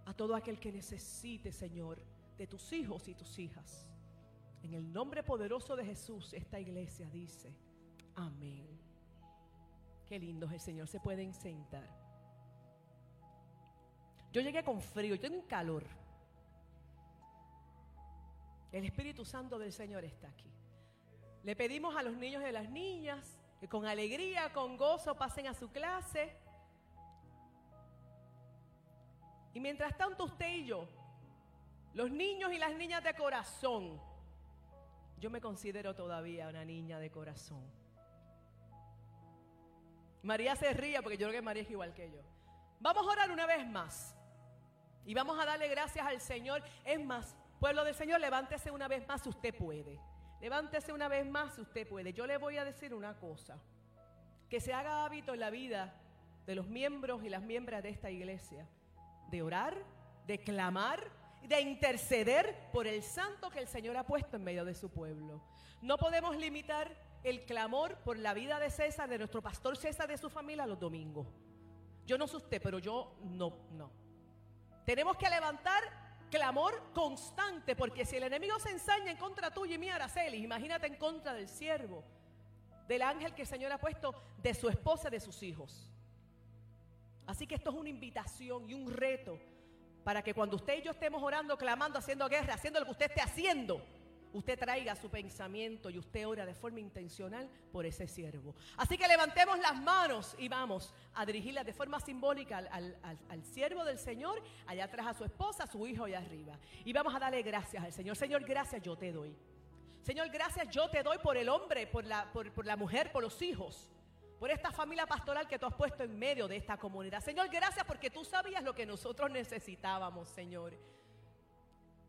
a todo aquel que necesite, Señor, de tus hijos y tus hijas. En el nombre poderoso de Jesús, esta iglesia dice, amén. Qué lindo es el Señor, se pueden sentar. Yo llegué con frío, yo tengo un calor. El Espíritu Santo del Señor está aquí. Le pedimos a los niños y a las niñas que con alegría, con gozo pasen a su clase. Y mientras tanto usted y yo, los niños y las niñas de corazón, yo me considero todavía una niña de corazón. María se ría porque yo creo que María es igual que yo. Vamos a orar una vez más. Y vamos a darle gracias al Señor. Es más, pueblo del Señor, levántese una vez más si usted puede. Levántese una vez más si usted puede. Yo le voy a decir una cosa. Que se haga hábito en la vida de los miembros y las miembros de esta iglesia. De orar, de clamar de interceder por el santo que el Señor ha puesto en medio de su pueblo. No podemos limitar el clamor por la vida de César, de nuestro pastor César, de su familia los domingos. Yo no sé usted, pero yo no, no. Tenemos que levantar clamor constante, porque si el enemigo se ensaña en contra tuyo y mía, Araceli, imagínate en contra del siervo, del ángel que el Señor ha puesto, de su esposa, de sus hijos. Así que esto es una invitación y un reto para que cuando usted y yo estemos orando, clamando, haciendo guerra, haciendo lo que usted esté haciendo, usted traiga su pensamiento y usted ora de forma intencional por ese siervo. Así que levantemos las manos y vamos a dirigirlas de forma simbólica al, siervo del Señor, allá atrás a su esposa, a su hijo allá arriba. Y vamos a darle gracias al Señor. Señor, gracias yo te doy. Señor, gracias yo te doy por el hombre, por la, por la mujer, por los hijos por esta familia pastoral que tú has puesto en medio de esta comunidad. Señor, gracias porque tú sabías lo que nosotros necesitábamos, Señor.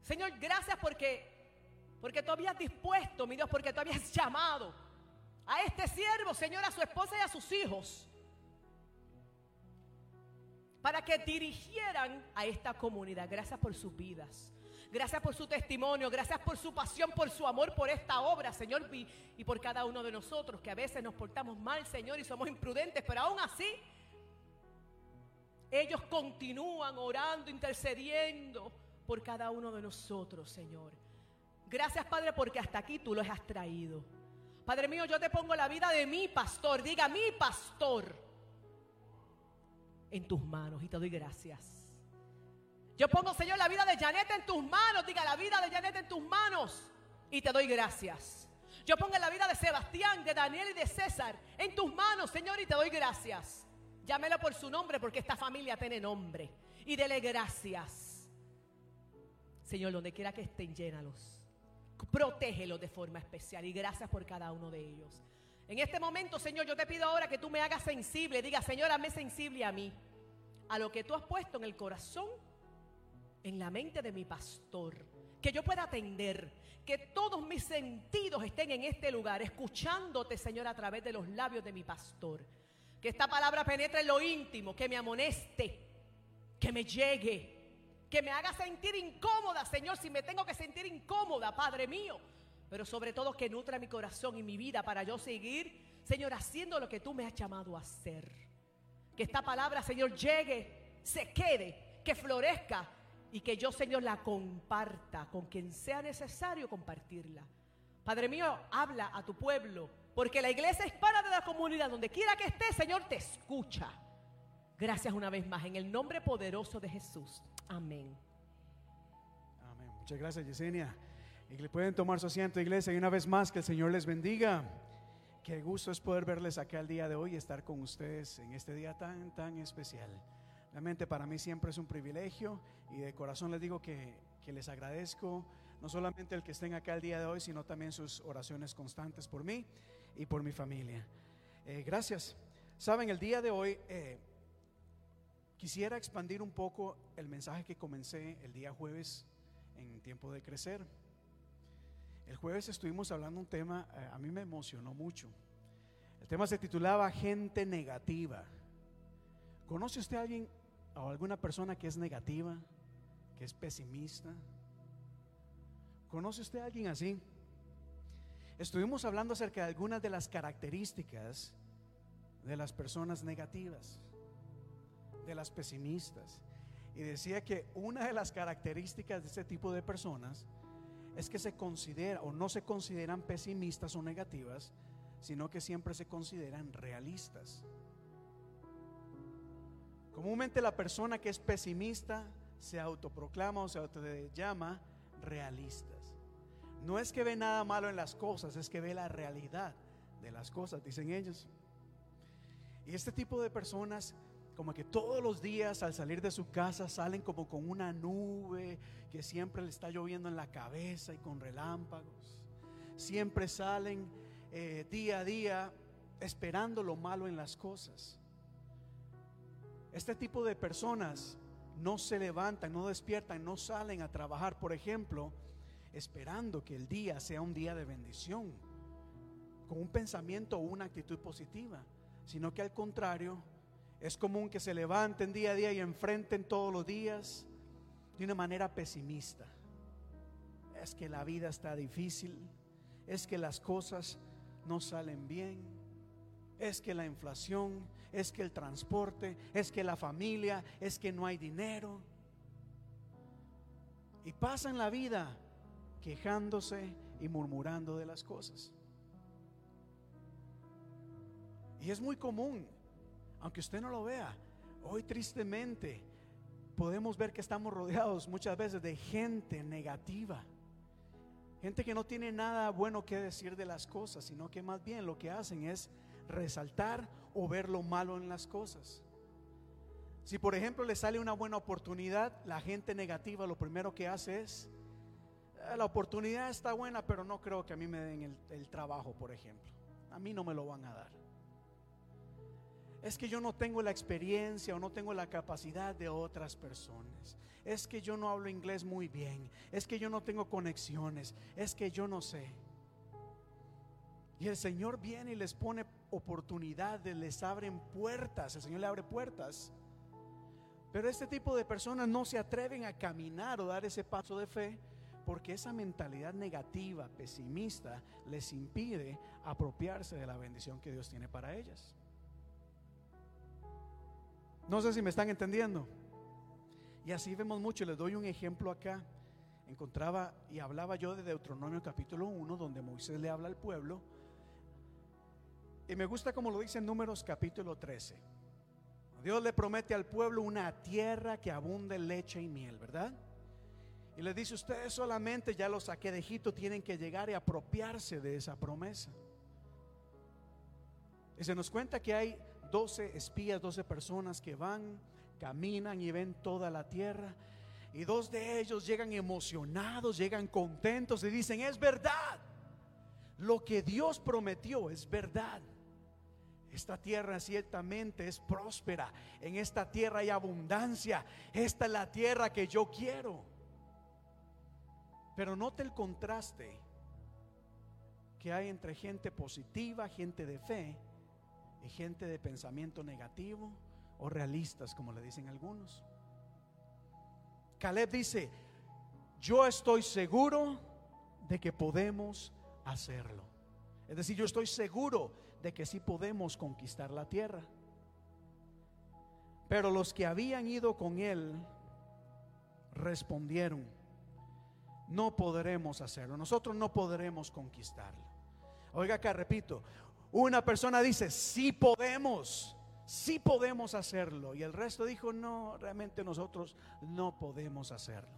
Señor, gracias porque porque tú habías dispuesto, mi Dios, porque tú habías llamado a este siervo, Señor, a su esposa y a sus hijos, para que dirigieran a esta comunidad. Gracias por sus vidas. Gracias por su testimonio, gracias por su pasión, por su amor por esta obra, Señor, y, y por cada uno de nosotros que a veces nos portamos mal, Señor, y somos imprudentes, pero aún así ellos continúan orando, intercediendo por cada uno de nosotros, Señor. Gracias, Padre, porque hasta aquí tú los has traído. Padre mío, yo te pongo la vida de mi pastor, diga mi pastor, en tus manos y te doy gracias. Yo pongo, Señor, la vida de Janet en tus manos, diga la vida de Janet en tus manos y te doy gracias. Yo pongo la vida de Sebastián, de Daniel y de César en tus manos, Señor, y te doy gracias. Llámelo por su nombre porque esta familia tiene nombre. Y dele gracias. Señor, donde quiera que estén, llénalos. Protégelos de forma especial y gracias por cada uno de ellos. En este momento, Señor, yo te pido ahora que tú me hagas sensible. Diga, Señor, hazme sensible a mí. A lo que tú has puesto en el corazón, en la mente de mi pastor. Que yo pueda atender. Que todos mis sentidos estén en este lugar, escuchándote, Señor, a través de los labios de mi pastor. Que esta palabra penetre en lo íntimo, que me amoneste, que me llegue que me haga sentir incómoda, Señor, si me tengo que sentir incómoda, Padre mío. Pero sobre todo que nutra mi corazón y mi vida para yo seguir, Señor, haciendo lo que tú me has llamado a hacer. Que esta palabra, Señor, llegue, se quede, que florezca y que yo, Señor, la comparta con quien sea necesario compartirla. Padre mío, habla a tu pueblo, porque la iglesia hispana de la comunidad, donde quiera que esté, Señor, te escucha. Gracias una vez más, en el nombre poderoso de Jesús. Amén. Amén. Muchas gracias, Yesenia. Y pueden tomar su asiento, iglesia, y una vez más que el Señor les bendiga. Qué gusto es poder verles acá el día de hoy y estar con ustedes en este día tan, tan especial. Realmente para mí siempre es un privilegio y de corazón les digo que, que les agradezco no solamente el que estén acá el día de hoy, sino también sus oraciones constantes por mí y por mi familia. Eh, gracias. Saben, el día de hoy eh, Quisiera expandir un poco el mensaje que comencé el día jueves en tiempo de crecer. El jueves estuvimos hablando un tema, eh, a mí me emocionó mucho. El tema se titulaba Gente negativa. ¿Conoce usted a alguien o alguna persona que es negativa, que es pesimista? ¿Conoce usted a alguien así? Estuvimos hablando acerca de algunas de las características de las personas negativas de las pesimistas. Y decía que una de las características de este tipo de personas es que se considera o no se consideran pesimistas o negativas, sino que siempre se consideran realistas. Comúnmente la persona que es pesimista se autoproclama o se llama realistas. No es que ve nada malo en las cosas, es que ve la realidad de las cosas, dicen ellos. Y este tipo de personas como que todos los días al salir de su casa salen como con una nube que siempre le está lloviendo en la cabeza y con relámpagos. Siempre salen eh, día a día esperando lo malo en las cosas. Este tipo de personas no se levantan, no despiertan, no salen a trabajar, por ejemplo, esperando que el día sea un día de bendición, con un pensamiento o una actitud positiva, sino que al contrario, es común que se levanten día a día y enfrenten todos los días de una manera pesimista. Es que la vida está difícil, es que las cosas no salen bien, es que la inflación, es que el transporte, es que la familia, es que no hay dinero. Y pasan la vida quejándose y murmurando de las cosas. Y es muy común aunque usted no lo vea, hoy tristemente podemos ver que estamos rodeados muchas veces de gente negativa. Gente que no tiene nada bueno que decir de las cosas, sino que más bien lo que hacen es resaltar o ver lo malo en las cosas. Si por ejemplo le sale una buena oportunidad, la gente negativa lo primero que hace es, "Ah, la oportunidad está buena, pero no creo que a mí me den el, el trabajo, por ejemplo. A mí no me lo van a dar. Es que yo no tengo la experiencia o no tengo la capacidad de otras personas. Es que yo no hablo inglés muy bien. Es que yo no tengo conexiones. Es que yo no sé. Y el Señor viene y les pone oportunidades, les abren puertas. El Señor le abre puertas. Pero este tipo de personas no se atreven a caminar o dar ese paso de fe porque esa mentalidad negativa, pesimista, les impide apropiarse de la bendición que Dios tiene para ellas. No sé si me están entendiendo. Y así vemos mucho. Les doy un ejemplo acá. Encontraba y hablaba yo de Deuteronomio capítulo 1, donde Moisés le habla al pueblo. Y me gusta como lo dice en Números capítulo 13. Dios le promete al pueblo una tierra que abunde leche y miel, ¿verdad? Y le dice, ustedes solamente ya los saqué de Egipto, tienen que llegar y apropiarse de esa promesa. Y se nos cuenta que hay 12 espías, 12 personas que van, caminan y ven toda la tierra. Y dos de ellos llegan emocionados, llegan contentos y dicen, es verdad. Lo que Dios prometió es verdad. Esta tierra ciertamente es próspera. En esta tierra hay abundancia. Esta es la tierra que yo quiero. Pero note el contraste que hay entre gente positiva, gente de fe y gente de pensamiento negativo o realistas, como le dicen algunos. Caleb dice, yo estoy seguro de que podemos hacerlo. Es decir, yo estoy seguro de que sí podemos conquistar la tierra. Pero los que habían ido con él respondieron, no podremos hacerlo, nosotros no podremos conquistarlo. Oiga acá, repito, una persona dice, sí podemos, sí podemos hacerlo. Y el resto dijo, no, realmente nosotros no podemos hacerlo.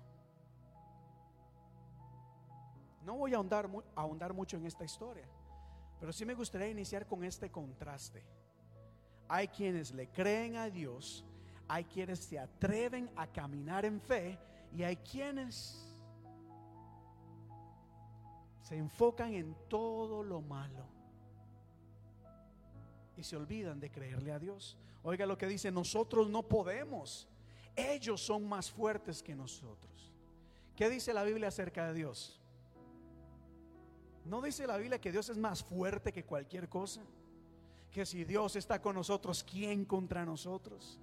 No voy a ahondar mucho en esta historia, pero sí me gustaría iniciar con este contraste. Hay quienes le creen a Dios, hay quienes se atreven a caminar en fe y hay quienes se enfocan en todo lo malo y se olvidan de creerle a Dios. Oiga lo que dice, nosotros no podemos. Ellos son más fuertes que nosotros. ¿Qué dice la Biblia acerca de Dios? ¿No dice la Biblia que Dios es más fuerte que cualquier cosa? Que si Dios está con nosotros, ¿quién contra nosotros?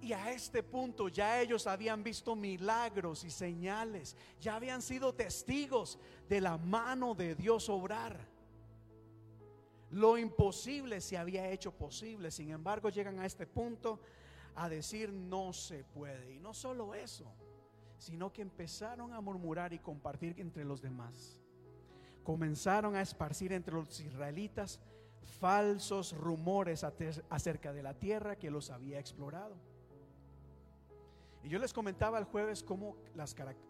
Y a este punto ya ellos habían visto milagros y señales, ya habían sido testigos de la mano de Dios obrar. Lo imposible se había hecho posible, sin embargo llegan a este punto a decir no se puede. Y no solo eso, sino que empezaron a murmurar y compartir entre los demás. Comenzaron a esparcir entre los israelitas falsos rumores acerca de la tierra que los había explorado. Y yo les comentaba el jueves cómo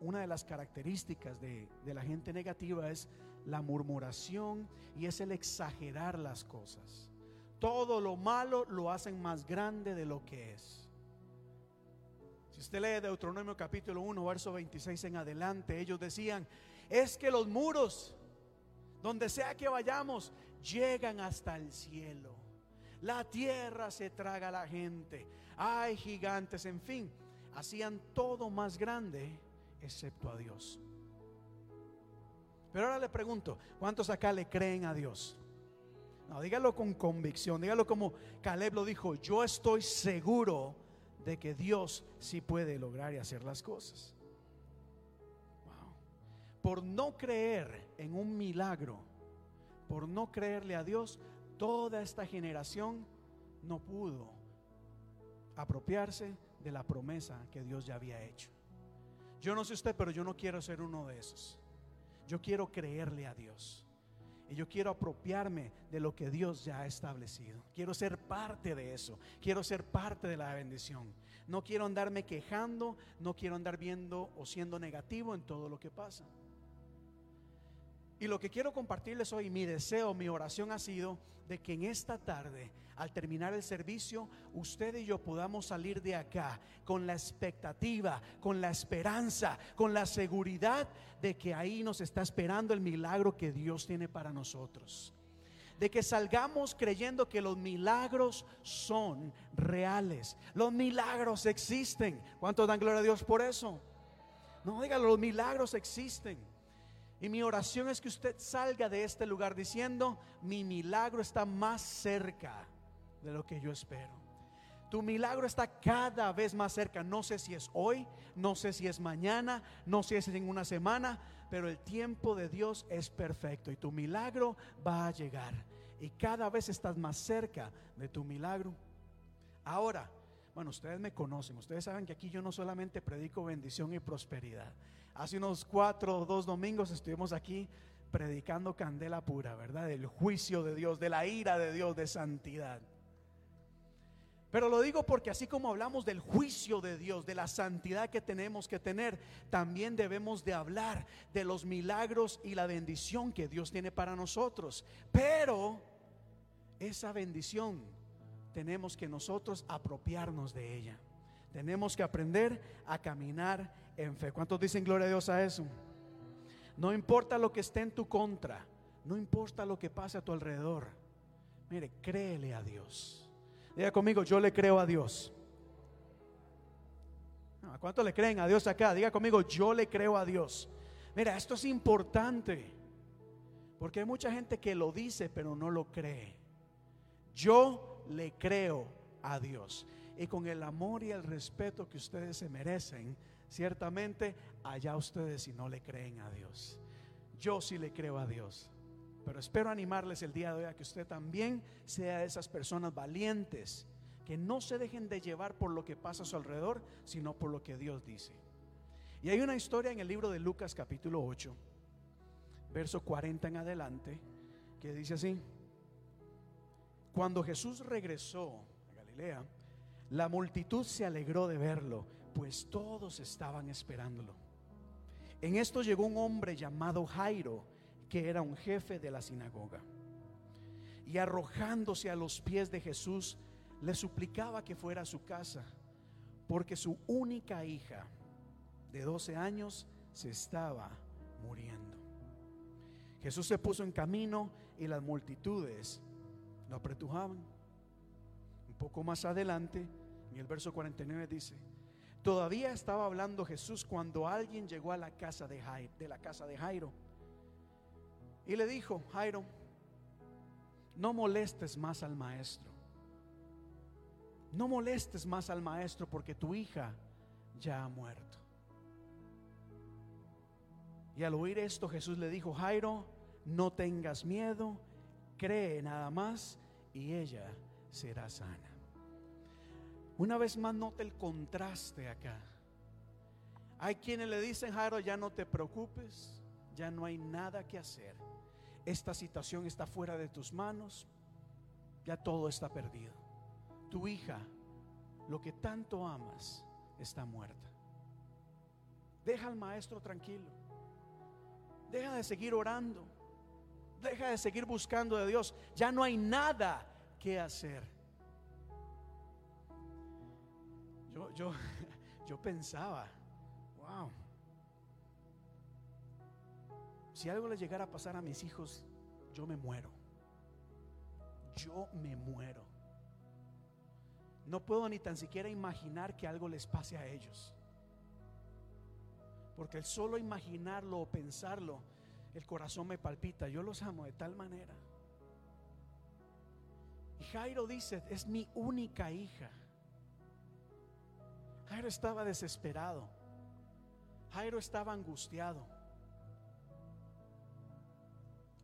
una de las características de, de la gente negativa es la murmuración y es el exagerar las cosas. Todo lo malo lo hacen más grande de lo que es. Usted lee Deuteronomio capítulo 1, verso 26 en adelante, ellos decían, es que los muros, donde sea que vayamos, llegan hasta el cielo. La tierra se traga a la gente. Hay gigantes, en fin, hacían todo más grande excepto a Dios. Pero ahora le pregunto, ¿cuántos acá le creen a Dios? No, dígalo con convicción, dígalo como Caleb lo dijo, yo estoy seguro de que Dios sí puede lograr y hacer las cosas. Wow. Por no creer en un milagro, por no creerle a Dios, toda esta generación no pudo apropiarse de la promesa que Dios ya había hecho. Yo no sé usted, pero yo no quiero ser uno de esos. Yo quiero creerle a Dios. Yo quiero apropiarme de lo que Dios ya ha establecido. Quiero ser parte de eso. Quiero ser parte de la bendición. No quiero andarme quejando. No quiero andar viendo o siendo negativo en todo lo que pasa. Y lo que quiero compartirles hoy, mi deseo, mi oración ha sido de que en esta tarde, al terminar el servicio, usted y yo podamos salir de acá con la expectativa, con la esperanza, con la seguridad de que ahí nos está esperando el milagro que Dios tiene para nosotros. De que salgamos creyendo que los milagros son reales. Los milagros existen. ¿Cuántos dan gloria a Dios por eso? No, diga, los milagros existen. Y mi oración es que usted salga de este lugar diciendo, mi milagro está más cerca de lo que yo espero. Tu milagro está cada vez más cerca. No sé si es hoy, no sé si es mañana, no sé si es en una semana, pero el tiempo de Dios es perfecto y tu milagro va a llegar. Y cada vez estás más cerca de tu milagro. Ahora, bueno, ustedes me conocen, ustedes saben que aquí yo no solamente predico bendición y prosperidad. Hace unos cuatro o dos domingos estuvimos aquí predicando candela pura, ¿verdad? Del juicio de Dios, de la ira de Dios, de santidad. Pero lo digo porque así como hablamos del juicio de Dios, de la santidad que tenemos que tener, también debemos de hablar de los milagros y la bendición que Dios tiene para nosotros. Pero esa bendición tenemos que nosotros apropiarnos de ella. Tenemos que aprender a caminar en fe. ¿Cuántos dicen gloria a Dios a eso? No importa lo que esté en tu contra, no importa lo que pase a tu alrededor. Mire, créele a Dios. Diga conmigo, yo le creo a Dios. ¿A cuánto le creen a Dios acá? Diga conmigo, yo le creo a Dios. Mira, esto es importante. Porque hay mucha gente que lo dice, pero no lo cree. Yo le creo a Dios. Y con el amor y el respeto que ustedes se merecen, Ciertamente, allá ustedes si no le creen a Dios. Yo sí le creo a Dios. Pero espero animarles el día de hoy a que usted también sea de esas personas valientes, que no se dejen de llevar por lo que pasa a su alrededor, sino por lo que Dios dice. Y hay una historia en el libro de Lucas capítulo 8, verso 40 en adelante, que dice así, cuando Jesús regresó a Galilea, la multitud se alegró de verlo pues todos estaban esperándolo. En esto llegó un hombre llamado Jairo, que era un jefe de la sinagoga. Y arrojándose a los pies de Jesús, le suplicaba que fuera a su casa, porque su única hija de 12 años se estaba muriendo. Jesús se puso en camino y las multitudes lo apretujaban. Un poco más adelante, en el verso 49 dice, Todavía estaba hablando Jesús cuando alguien llegó a la casa de Jairo, de la casa de Jairo. Y le dijo, Jairo, no molestes más al maestro. No molestes más al maestro porque tu hija ya ha muerto. Y al oír esto Jesús le dijo, Jairo, no tengas miedo, cree nada más y ella será sana. Una vez más nota el contraste acá. Hay quienes le dicen, Jairo, ya no te preocupes, ya no hay nada que hacer. Esta situación está fuera de tus manos, ya todo está perdido. Tu hija, lo que tanto amas, está muerta. Deja al maestro tranquilo. Deja de seguir orando. Deja de seguir buscando de Dios. Ya no hay nada que hacer. Yo, yo, yo pensaba, wow, si algo le llegara a pasar a mis hijos, yo me muero. Yo me muero. No puedo ni tan siquiera imaginar que algo les pase a ellos. Porque el solo imaginarlo o pensarlo, el corazón me palpita. Yo los amo de tal manera. Y Jairo dice, es mi única hija. Jairo estaba desesperado. Jairo estaba angustiado.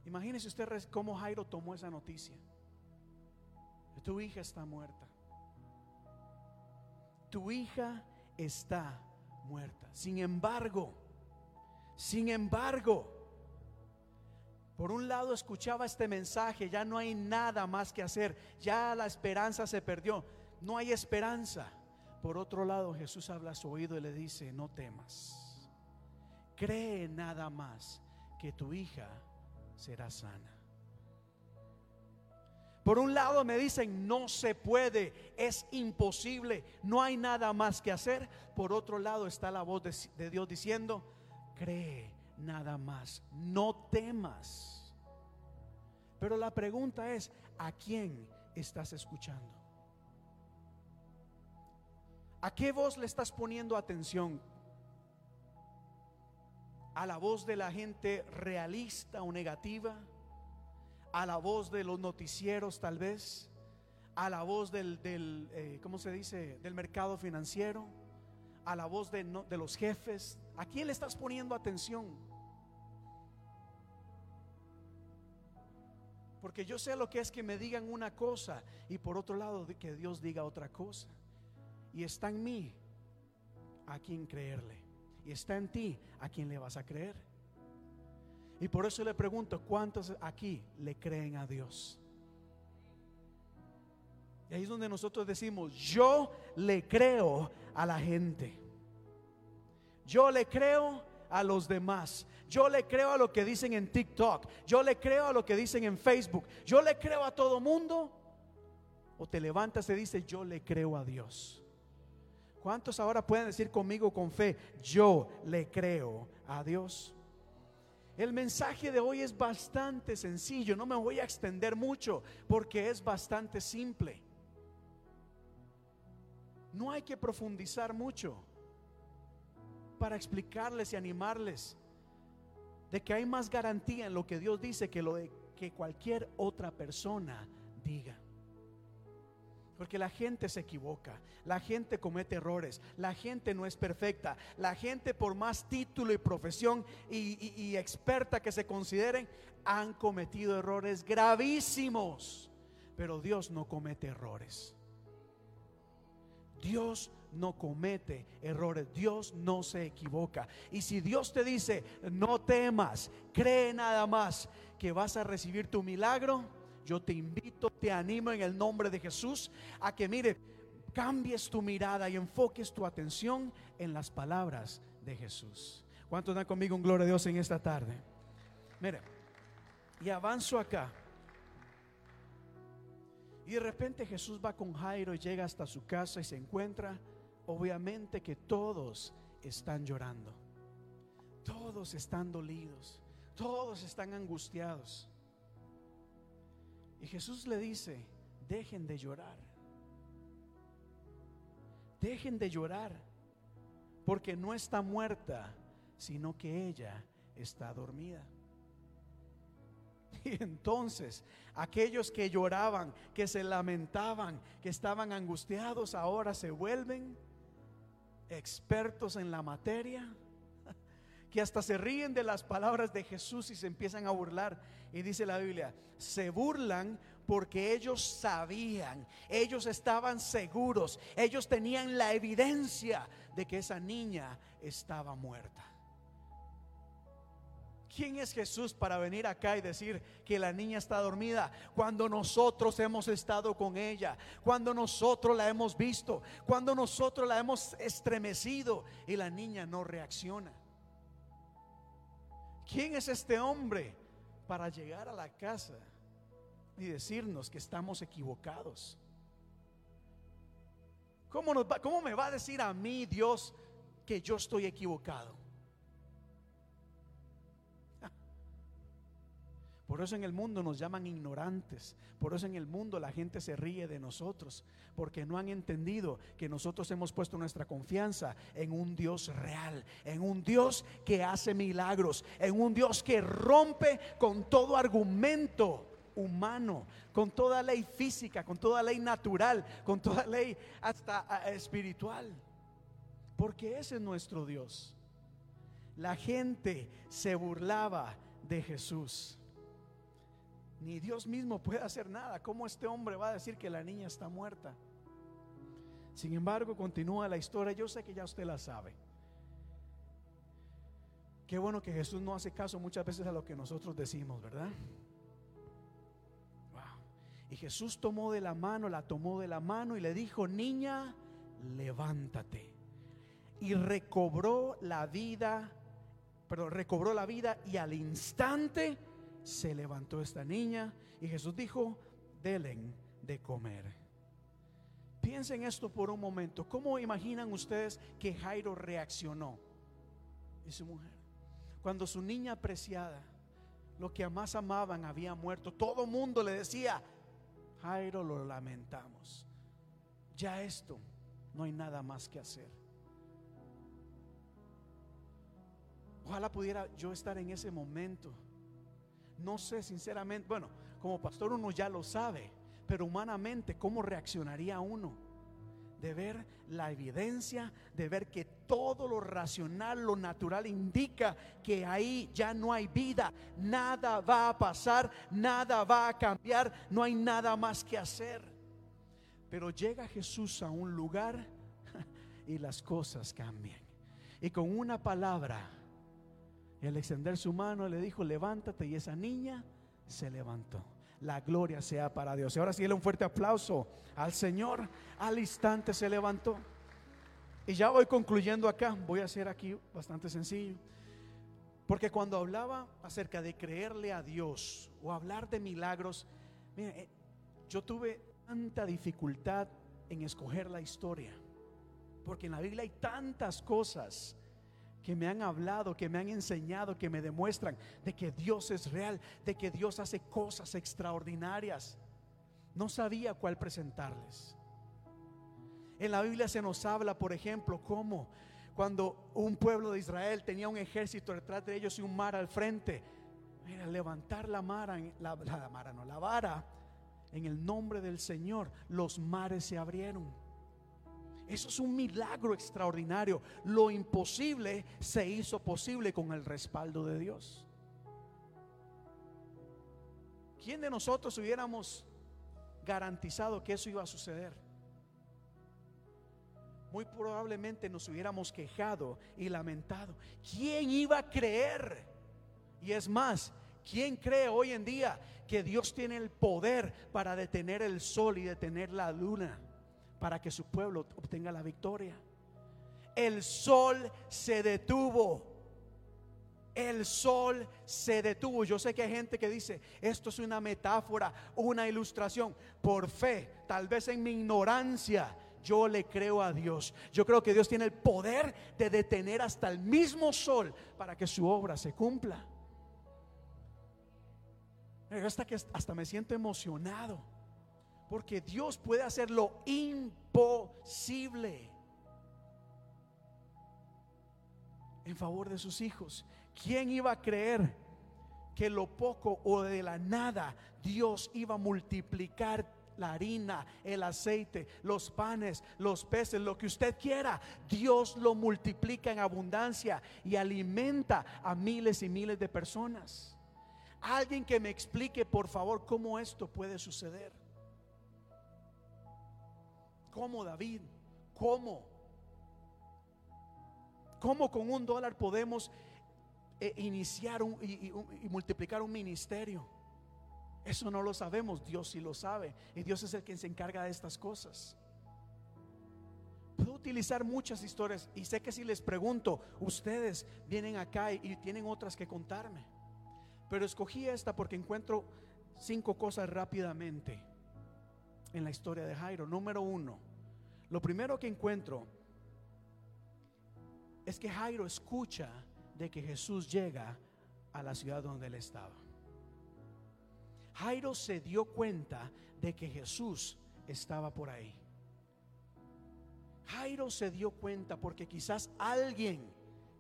Imagínese usted cómo Jairo tomó esa noticia. Tu hija está muerta. Tu hija está muerta. Sin embargo, sin embargo, por un lado escuchaba este mensaje, ya no hay nada más que hacer, ya la esperanza se perdió, no hay esperanza. Por otro lado, Jesús habla a su oído y le dice, no temas. Cree nada más que tu hija será sana. Por un lado me dicen, no se puede, es imposible, no hay nada más que hacer. Por otro lado está la voz de, de Dios diciendo, cree nada más, no temas. Pero la pregunta es, ¿a quién estás escuchando? ¿A qué voz le estás poniendo atención? ¿A la voz de la gente realista o negativa? ¿A la voz de los noticieros tal vez? ¿A la voz del, del eh, ¿cómo se dice? Del mercado financiero? ¿A la voz de, de los jefes? ¿A quién le estás poniendo atención? Porque yo sé lo que es que me digan una cosa y por otro lado que Dios diga otra cosa. Y está en mí a quien creerle. Y está en ti a quien le vas a creer. Y por eso le pregunto, ¿cuántos aquí le creen a Dios? Y ahí es donde nosotros decimos, yo le creo a la gente. Yo le creo a los demás. Yo le creo a lo que dicen en TikTok. Yo le creo a lo que dicen en Facebook. Yo le creo a todo mundo. O te levantas y dices, yo le creo a Dios. ¿Cuántos ahora pueden decir conmigo con fe, yo le creo a Dios? El mensaje de hoy es bastante sencillo, no me voy a extender mucho porque es bastante simple. No hay que profundizar mucho para explicarles y animarles de que hay más garantía en lo que Dios dice que lo de que cualquier otra persona diga. Porque la gente se equivoca, la gente comete errores, la gente no es perfecta, la gente por más título y profesión y, experta que se consideren, han cometido errores gravísimos. Pero Dios no comete errores. Dios no comete errores, Dios no se equivoca. Y si Dios te dice, no temas, cree nada más que vas a recibir tu milagro, yo te invito, te animo en el nombre de Jesús a que, mire, cambies tu mirada y enfoques tu atención en las palabras de Jesús. ¿Cuántos dan conmigo un gloria a Dios en esta tarde? Mire, y avanzo acá. Y de repente Jesús va con Jairo y llega hasta su casa y se encuentra, obviamente que todos están llorando. Todos están dolidos. Todos están angustiados. Y Jesús le dice, dejen de llorar. Dejen de llorar, porque no está muerta, sino que ella está dormida. Y entonces aquellos que lloraban, que se lamentaban, que estaban angustiados, ahora se vuelven expertos en la materia, que hasta se ríen de las palabras de Jesús y se empiezan a burlar. Y dice la Biblia, se burlan porque ellos sabían, ellos estaban seguros, ellos tenían la evidencia de que esa niña estaba muerta. ¿Quién es Jesús para venir acá y decir que la niña está dormida cuando nosotros hemos estado con ella, cuando nosotros la hemos visto, cuando nosotros la hemos estremecido y la niña no reacciona? ¿Quién es este hombre para llegar a la casa y decirnos que estamos equivocados? ¿Cómo, ¿Cómo me va a decir a mí Dios que yo estoy equivocado? Por eso en el mundo nos llaman ignorantes. Por eso en el mundo la gente se ríe de nosotros. Porque no han entendido que nosotros hemos puesto nuestra confianza en un Dios real. En un Dios que hace milagros. En un Dios que rompe con todo argumento humano. Con toda ley física. Con toda ley natural. Con toda ley hasta ah, espiritual. Porque ese es nuestro Dios. La gente se burlaba de Jesús ni Dios mismo puede hacer nada. ¿Cómo este hombre va a decir que la niña está muerta? Sin embargo, continúa la historia. Yo sé que ya usted la sabe. Qué bueno que Jesús no hace caso muchas veces a lo que nosotros decimos, ¿verdad? Y Jesús tomó de la mano, la tomó de la mano y le dijo, niña, levántate. Y recobró la vida, pero recobró la vida y al instante se levantó esta niña y Jesús dijo, delen de comer. Piensen esto por un momento. ¿Cómo imaginan ustedes que Jairo reaccionó? Y su mujer. Cuando su niña apreciada, lo que más amaban, había muerto. Todo mundo le decía, Jairo, lo lamentamos. Ya esto, no hay nada más que hacer. Ojalá pudiera yo estar en ese momento. No sé sinceramente, bueno, como pastor uno ya lo sabe, pero humanamente, ¿cómo reaccionaría uno? De ver la evidencia, de ver que todo lo racional, lo natural indica que ahí ya no hay vida, nada va a pasar, nada va a cambiar, no hay nada más que hacer. Pero llega Jesús a un lugar y las cosas cambian. Y con una palabra, y al extender su mano le dijo, levántate y esa niña se levantó. La gloria sea para Dios. Y ahora sí, un fuerte aplauso al Señor. Al instante se levantó. Y ya voy concluyendo acá. Voy a hacer aquí bastante sencillo. Porque cuando hablaba acerca de creerle a Dios o hablar de milagros, eh, yo tuve tanta dificultad en escoger la historia. Porque en la Biblia hay tantas cosas que me han hablado, que me han enseñado, que me demuestran de que Dios es real, de que Dios hace cosas extraordinarias. No sabía cuál presentarles. En la Biblia se nos habla, por ejemplo, cómo cuando un pueblo de Israel tenía un ejército detrás de ellos y un mar al frente, era levantar la, la, no, la vara en el nombre del Señor, los mares se abrieron. Eso es un milagro extraordinario. Lo imposible se hizo posible con el respaldo de Dios. ¿Quién de nosotros hubiéramos garantizado que eso iba a suceder? Muy probablemente nos hubiéramos quejado y lamentado. ¿Quién iba a creer? Y es más, ¿quién cree hoy en día que Dios tiene el poder para detener el sol y detener la luna? Para que su pueblo obtenga la victoria. El sol se detuvo. El sol se detuvo. Yo sé que hay gente que dice, esto es una metáfora, una ilustración. Por fe, tal vez en mi ignorancia, yo le creo a Dios. Yo creo que Dios tiene el poder de detener hasta el mismo sol para que su obra se cumpla. Hasta que hasta me siento emocionado porque Dios puede hacer lo imposible en favor de sus hijos. ¿Quién iba a creer que lo poco o de la nada Dios iba a multiplicar la harina, el aceite, los panes, los peces, lo que usted quiera. Dios lo multiplica en abundancia y alimenta a miles y miles de personas. Alguien que me explique, por favor, cómo esto puede suceder. ¿Cómo David? ¿Cómo? ¿Cómo con un dólar podemos eh, iniciar y, y multiplicar un ministerio? Eso no lo sabemos, Dios sí lo sabe. Y Dios es el que se encarga de estas cosas. Puedo utilizar muchas historias y sé que si les pregunto, ustedes vienen acá y tienen otras que contarme. Pero escogí esta porque encuentro cinco cosas rápidamente en la historia de Jairo. Número uno, lo primero que encuentro es que Jairo escucha de que Jesús llega a la ciudad donde él estaba. Jairo se dio cuenta de que Jesús estaba por ahí. Jairo se dio cuenta porque quizás alguien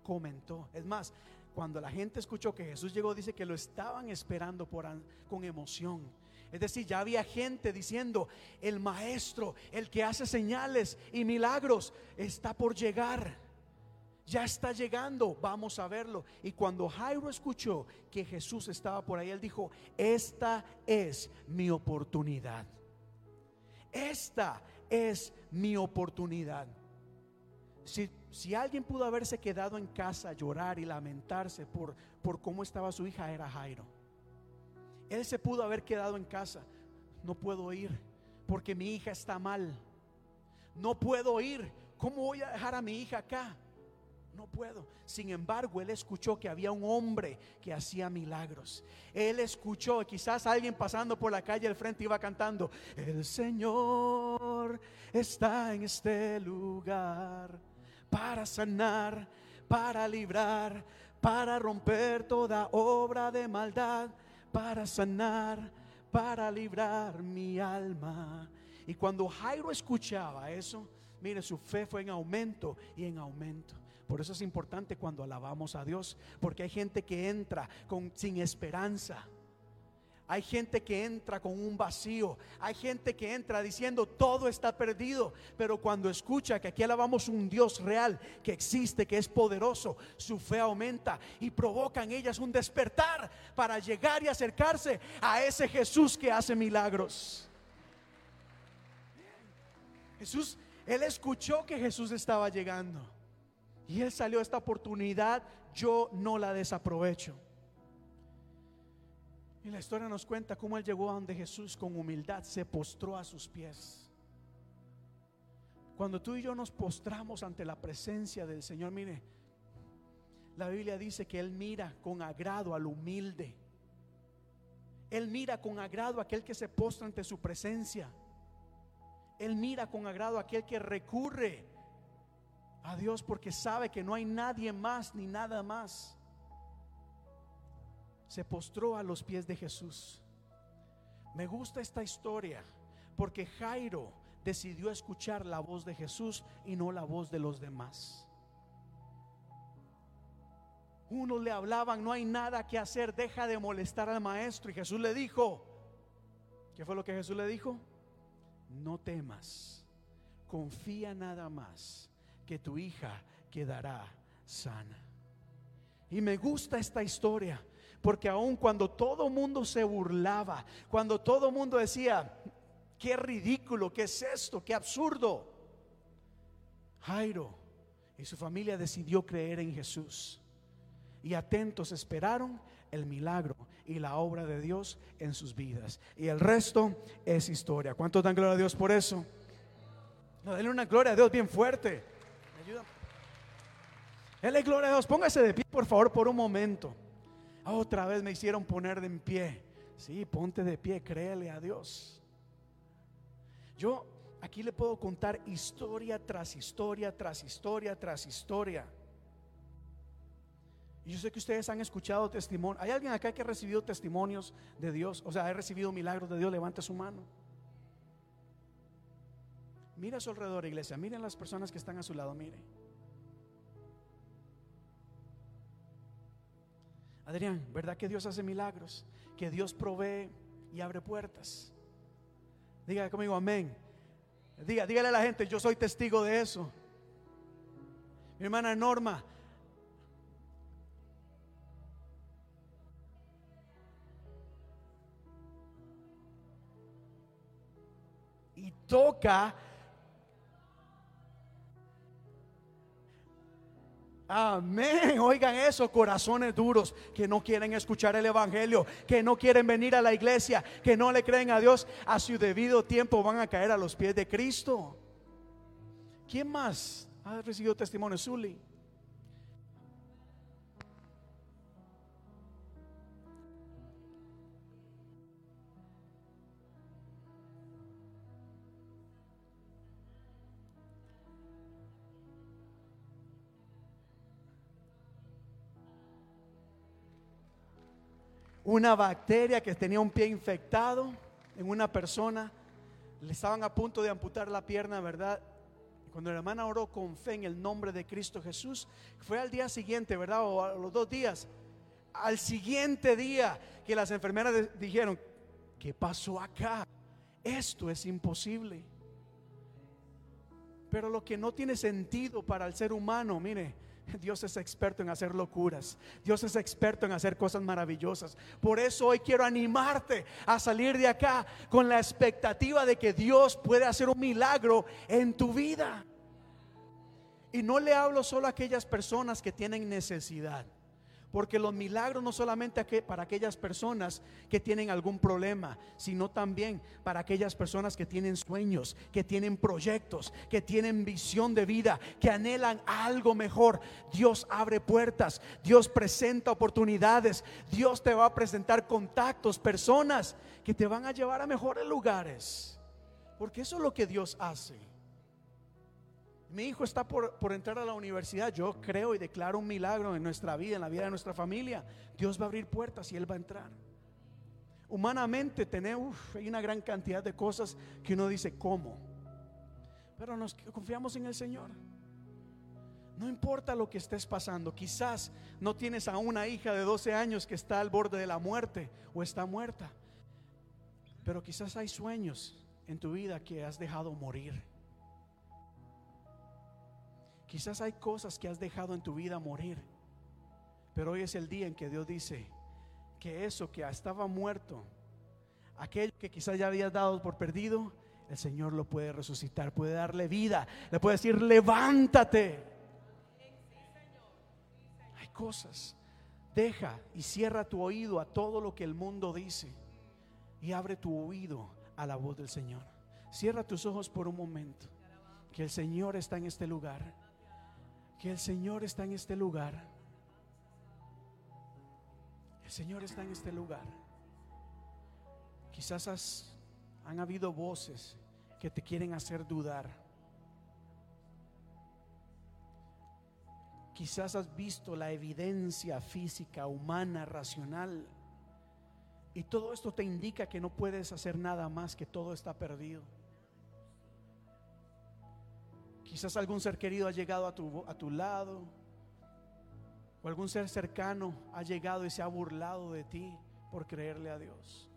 comentó. Es más, cuando la gente escuchó que Jesús llegó, dice que lo estaban esperando por, con emoción. Es decir, ya había gente diciendo, el maestro, el que hace señales y milagros, está por llegar. Ya está llegando, vamos a verlo. Y cuando Jairo escuchó que Jesús estaba por ahí, él dijo, esta es mi oportunidad. Esta es mi oportunidad. Si, si, alguien pudo haberse quedado en casa, llorar y lamentarse por, por cómo estaba su hija, era Jairo. Él se pudo haber quedado en casa. No puedo ir porque mi hija está mal. No puedo ir. ¿Cómo voy a dejar a mi hija acá? no puedo. Sin embargo, él escuchó que había un hombre que hacía milagros. Él escuchó, quizás alguien pasando por la calle al frente iba cantando, el Señor está en este lugar para sanar, para librar, para romper toda obra de maldad, para sanar, para librar mi alma. Y cuando Jairo escuchaba eso, mire, su fe fue en aumento y en aumento. Por eso es importante cuando alabamos a Dios, porque hay gente que entra con, sin esperanza. Hay gente que entra con un vacío. Hay gente que entra diciendo todo está perdido. Pero cuando escucha que aquí alabamos un Dios real, que existe, que es poderoso, su fe aumenta y provoca en ellas un despertar para llegar y acercarse a ese Jesús que hace milagros. Jesús, él escuchó que Jesús estaba llegando. Y él salió a esta oportunidad, yo no la desaprovecho. Y la historia nos cuenta cómo él llegó a donde Jesús con humildad se postró a sus pies. Cuando tú y yo nos postramos ante la presencia del Señor, mire, la Biblia dice que Él mira con agrado al humilde. Él mira con agrado a aquel que se postra ante su presencia. Él mira con agrado a aquel que recurre a Dios porque sabe que no hay nadie más ni nada más. Se postró a los pies de Jesús. Me gusta esta historia porque Jairo decidió escuchar la voz de Jesús y no la voz de los demás. Unos le hablaban, no hay nada que hacer, deja de molestar al maestro. Y Jesús le dijo, ¿qué fue lo que Jesús le dijo? No temas, confía nada más que tu hija quedará sana. Y me gusta esta historia, porque aun cuando todo mundo se burlaba, cuando todo mundo decía, qué ridículo, qué es esto, qué absurdo, Jairo y su familia decidió creer en Jesús. Y atentos esperaron el milagro y la obra de Dios en sus vidas. Y el resto es historia. ¿Cuántos dan gloria a Dios por eso? Denle una gloria a Dios bien fuerte. Es gloria a Dios. Póngase de pie, por favor, por un momento. Otra vez me hicieron poner de en pie. Sí, ponte de pie, créele a Dios. Yo aquí le puedo contar historia tras historia, tras historia, tras historia. Y yo sé que ustedes han escuchado testimonio. ¿Hay alguien acá que ha recibido testimonios de Dios? O sea, ha recibido milagros de Dios. Levante su mano. Mira a su alrededor, iglesia. Miren las personas que están a su lado. Mire. Adrián, ¿verdad que Dios hace milagros? Que Dios provee y abre puertas. Diga conmigo, amén. Diga, dígale a la gente, yo soy testigo de eso. Mi hermana Norma. Y toca Amén. Oigan eso, corazones duros que no quieren escuchar el Evangelio, que no quieren venir a la iglesia, que no le creen a Dios, a su debido tiempo van a caer a los pies de Cristo. ¿Quién más ha recibido testimonio? Zully. Una bacteria que tenía un pie infectado en una persona. Le estaban a punto de amputar la pierna, ¿verdad? Cuando la hermana oró con fe en el nombre de Cristo Jesús, fue al día siguiente, ¿verdad? O a los dos días. Al siguiente día que las enfermeras dijeron, ¿qué pasó acá? Esto es imposible. Pero lo que no tiene sentido para el ser humano, mire, Dios es experto en hacer locuras. Dios es experto en hacer cosas maravillosas. Por eso hoy quiero animarte a salir de acá con la expectativa de que Dios puede hacer un milagro en tu vida. Y no le hablo solo a aquellas personas que tienen necesidad. Porque los milagros no solamente para aquellas personas que tienen algún problema, sino también para aquellas personas que tienen sueños, que tienen proyectos, que tienen visión de vida, que anhelan algo mejor. Dios abre puertas, Dios presenta oportunidades, Dios te va a presentar contactos, personas que te van a llevar a mejores lugares. Porque eso es lo que Dios hace. Mi hijo está por, por entrar a la universidad. Yo creo y declaro un milagro en nuestra vida, en la vida de nuestra familia. Dios va a abrir puertas y Él va a entrar. Humanamente tenemos, hay una gran cantidad de cosas que uno dice, ¿cómo? Pero nos confiamos en el Señor. No importa lo que estés pasando, quizás no tienes a una hija de 12 años que está al borde de la muerte o está muerta, pero quizás hay sueños en tu vida que has dejado morir. Quizás hay cosas que has dejado en tu vida morir. Pero hoy es el día en que Dios dice que eso que estaba muerto, aquello que quizás ya habías dado por perdido, el Señor lo puede resucitar, puede darle vida, le puede decir, levántate. Hay cosas. Deja y cierra tu oído a todo lo que el mundo dice y abre tu oído a la voz del Señor. Cierra tus ojos por un momento. Que el Señor está en este lugar. Que el Señor está en este lugar. El Señor está en este lugar. Quizás has- han habido voces que te quieren hacer dudar. Quizás has visto la evidencia física, humana, racional. Y todo esto te indica que no puedes hacer nada más, que todo está perdido. Quizás algún ser querido ha llegado a tu, a tu lado. O algún ser cercano ha llegado y se ha burlado de ti por creerle a Dios.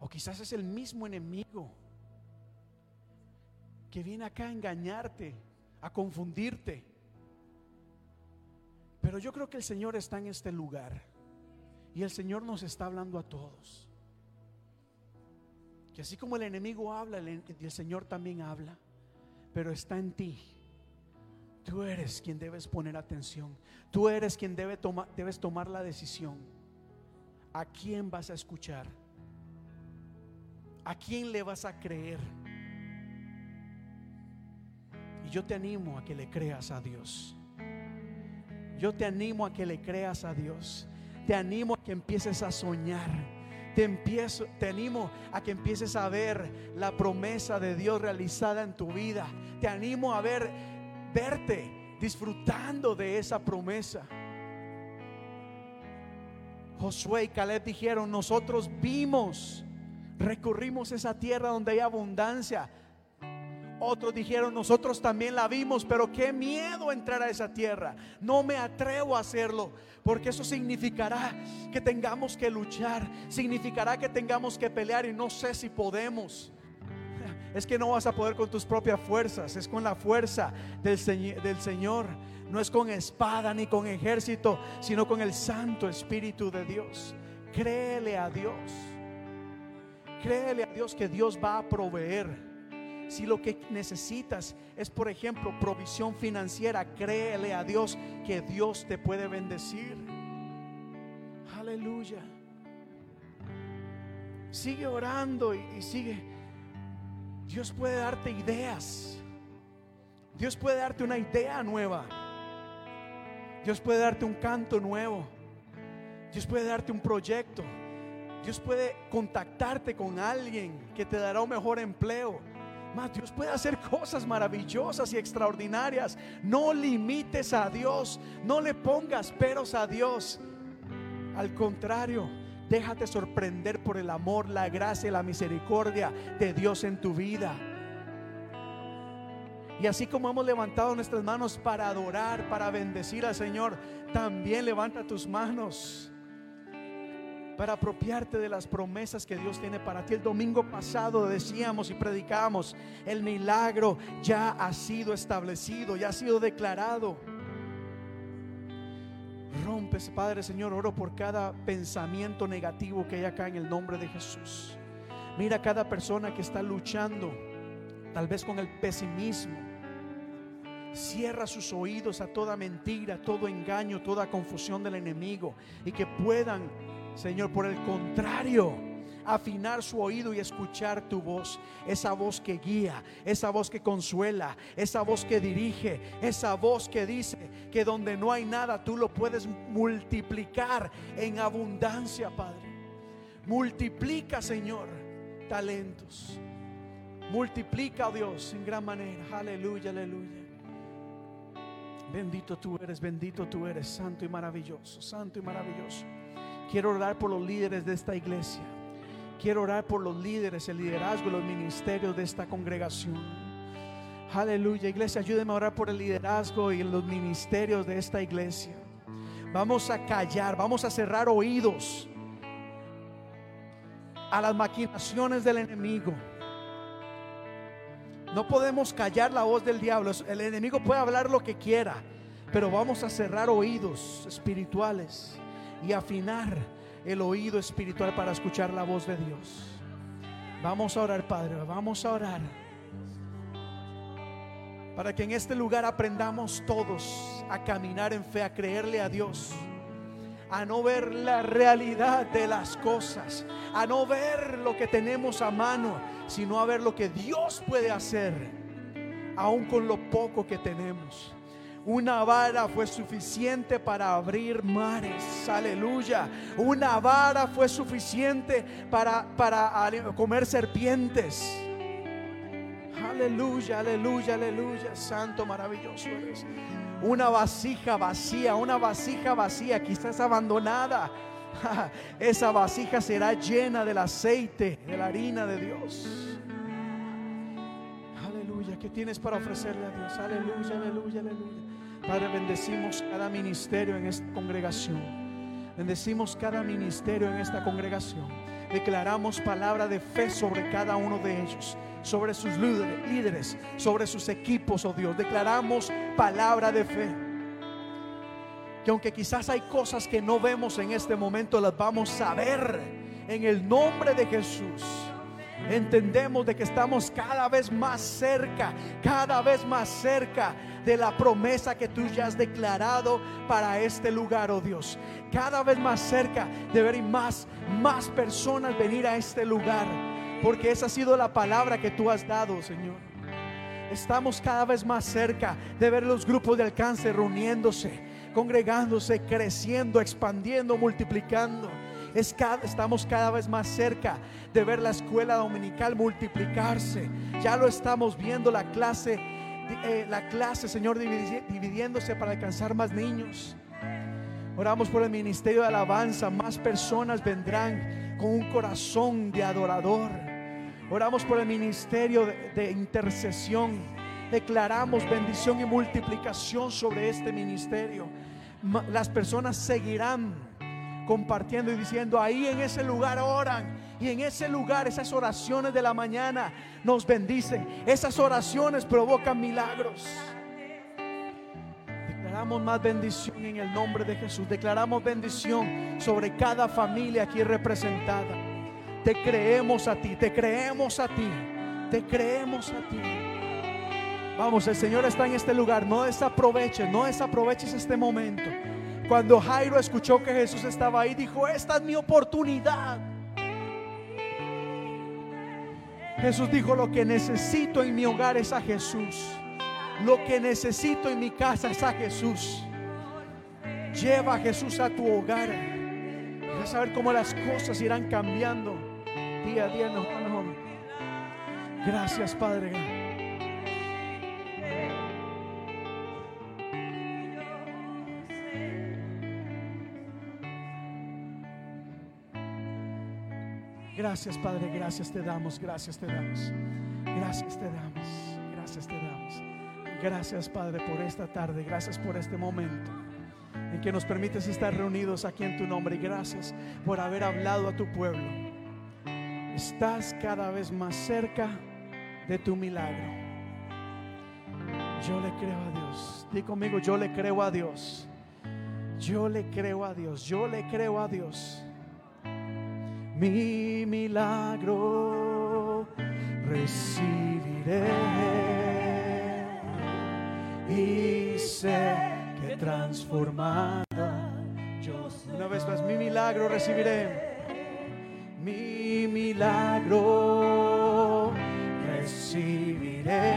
O quizás es el mismo enemigo que viene acá a engañarte, a confundirte. Pero yo creo que el Señor está en este lugar y el Señor nos está hablando a todos. Que así como el enemigo habla, el, el Señor también habla, pero está en ti. Tú eres quien debes poner atención. Tú eres quien debe debes tomar la decisión. ¿A quién vas a escuchar? ¿A quién le vas a creer? Y yo te animo a que le creas a Dios. Yo te animo a que le creas a Dios. Te animo a que empieces a soñar. Te, animo a que empieces a ver la promesa de Dios realizada en tu vida. Te animo a ver, verte disfrutando de esa promesa. Josué y Caleb dijeron, nosotros vimos, recorrimos esa tierra donde hay abundancia. Otros dijeron, nosotros también la vimos, pero qué miedo entrar a esa tierra. No me atrevo a hacerlo, porque eso significará que tengamos que luchar, significará que tengamos que pelear y no sé si podemos. Es que no vas a poder con tus propias fuerzas, es con la fuerza del, del Señor. No es con espada ni con ejército, sino con el Santo Espíritu de Dios. Créele a Dios. Créele a Dios que Dios va a proveer. Si lo que necesitas es, por ejemplo, provisión financiera, créele a Dios que Dios te puede bendecir. Aleluya. Sigue orando y, sigue. Dios puede darte ideas. Dios puede darte una idea nueva. Dios puede darte un canto nuevo. Dios puede darte un proyecto. Dios puede contactarte con alguien que te dará un mejor empleo. Más, Dios puede hacer cosas maravillosas y extraordinarias. No limites a Dios. No le pongas peros a Dios. Al contrario, déjate sorprender por el amor, la gracia y la misericordia de Dios en tu vida. Y así como hemos levantado nuestras manos para adorar, para bendecir al Señor, también levanta tus manos para apropiarte de las promesas que Dios tiene para ti. El domingo pasado decíamos y predicamos, el milagro ya ha sido establecido, ya ha sido declarado. Rompes, Padre Señor, oro por cada pensamiento negativo que hay acá en el nombre de Jesús. Mira cada persona que está luchando, tal vez con el pesimismo, Cierra sus oídos a toda mentira, todo engaño, toda confusión del enemigo. Y que puedan, Señor, por el contrario, afinar su oído y escuchar tu voz. Esa voz que guía, esa voz que consuela, esa voz que dirige, esa voz que dice que donde no hay nada tú lo puedes multiplicar en abundancia, Padre. Multiplica, Señor, talentos. Multiplica, oh Dios, en gran manera. Aleluya, aleluya. Bendito tú eres, bendito tú eres, santo y maravilloso, santo y maravilloso. Quiero orar por los líderes de esta iglesia. Quiero orar por los líderes, el liderazgo, los ministerios de esta congregación. Aleluya, iglesia, ayúdeme a orar por el liderazgo y los ministerios de esta iglesia. Vamos a callar, vamos a cerrar oídos a las maquinaciones del enemigo. No podemos callar la voz del diablo. El enemigo puede hablar lo que quiera, pero vamos a cerrar oídos espirituales y afinar el oído espiritual para escuchar la voz de Dios. Vamos a orar, Padre, vamos a orar. Para que en este lugar aprendamos todos a caminar en fe, a creerle a Dios, a no ver la realidad de las cosas, a no ver lo que tenemos a mano, sino a ver lo que Dios puede hacer, aun con lo poco que tenemos. Una vara fue suficiente para abrir mares. Aleluya. Una vara fue suficiente para, para comer serpientes. Aleluya, aleluya, aleluya. Santo, maravilloso eres. Una vasija vacía, una vasija vacía, quizás abandonada. Esa vasija será llena del aceite, de la harina de Dios. ¿Qué tienes para ofrecerle a Dios? Aleluya, aleluya, aleluya. Padre, bendecimos cada ministerio en esta congregación. Bendecimos cada ministerio en esta congregación. Declaramos palabra de fe sobre cada uno de ellos, sobre sus líderes, sobre sus equipos, oh Dios. Declaramos palabra de fe. Que aunque quizás hay cosas que no vemos en este momento, las vamos a ver en el nombre de Jesús entendemos de que estamos cada vez más cerca, cada vez más cerca de la promesa que tú ya has declarado para este lugar, oh Dios. Cada vez más cerca de ver más, más personas venir a este lugar, porque esa ha sido la palabra que tú has dado, Señor. Estamos cada vez más cerca de ver los grupos de alcance reuniéndose, congregándose, creciendo, expandiendo, multiplicando estamos cada vez más cerca de ver la escuela dominical multiplicarse. Ya lo estamos viendo la clase, eh, la clase, Señor, dividiéndose para alcanzar más niños. Oramos por el ministerio de alabanza. Más personas vendrán con un corazón de adorador. Oramos por el ministerio de intercesión. Declaramos bendición y multiplicación sobre este ministerio. Las personas seguirán compartiendo y diciendo, ahí en ese lugar oran. Y en ese lugar esas oraciones de la mañana nos bendicen. Esas oraciones provocan milagros. Declaramos más bendición en el nombre de Jesús. Declaramos bendición sobre cada familia aquí representada. Te creemos a ti, te creemos a ti, te creemos a ti. Vamos, el Señor está en este lugar. No desaproveches, no desaproveches este momento. Cuando Jairo escuchó que Jesús estaba ahí, dijo, esta es mi oportunidad. Jesús dijo, lo que necesito en mi hogar es a Jesús. Lo que necesito en mi casa es a Jesús. Lleva a Jesús a tu hogar. Vas a ver cómo las cosas irán cambiando día a día mejor. Gracias, Padre. Gracias, Padre, gracias te damos, gracias te damos. Gracias te damos, gracias te damos. Gracias, Padre, por esta tarde, gracias por este momento en que nos permites estar reunidos aquí en tu nombre y gracias por haber hablado a tu pueblo. Estás cada vez más cerca de tu milagro. Yo le creo a Dios. Di conmigo, yo le creo a Dios. Yo le creo a Dios. Yo le creo a Dios mi milagro recibiré y sé que transformada yo. Una vez más, mi milagro recibiré. Mi milagro recibiré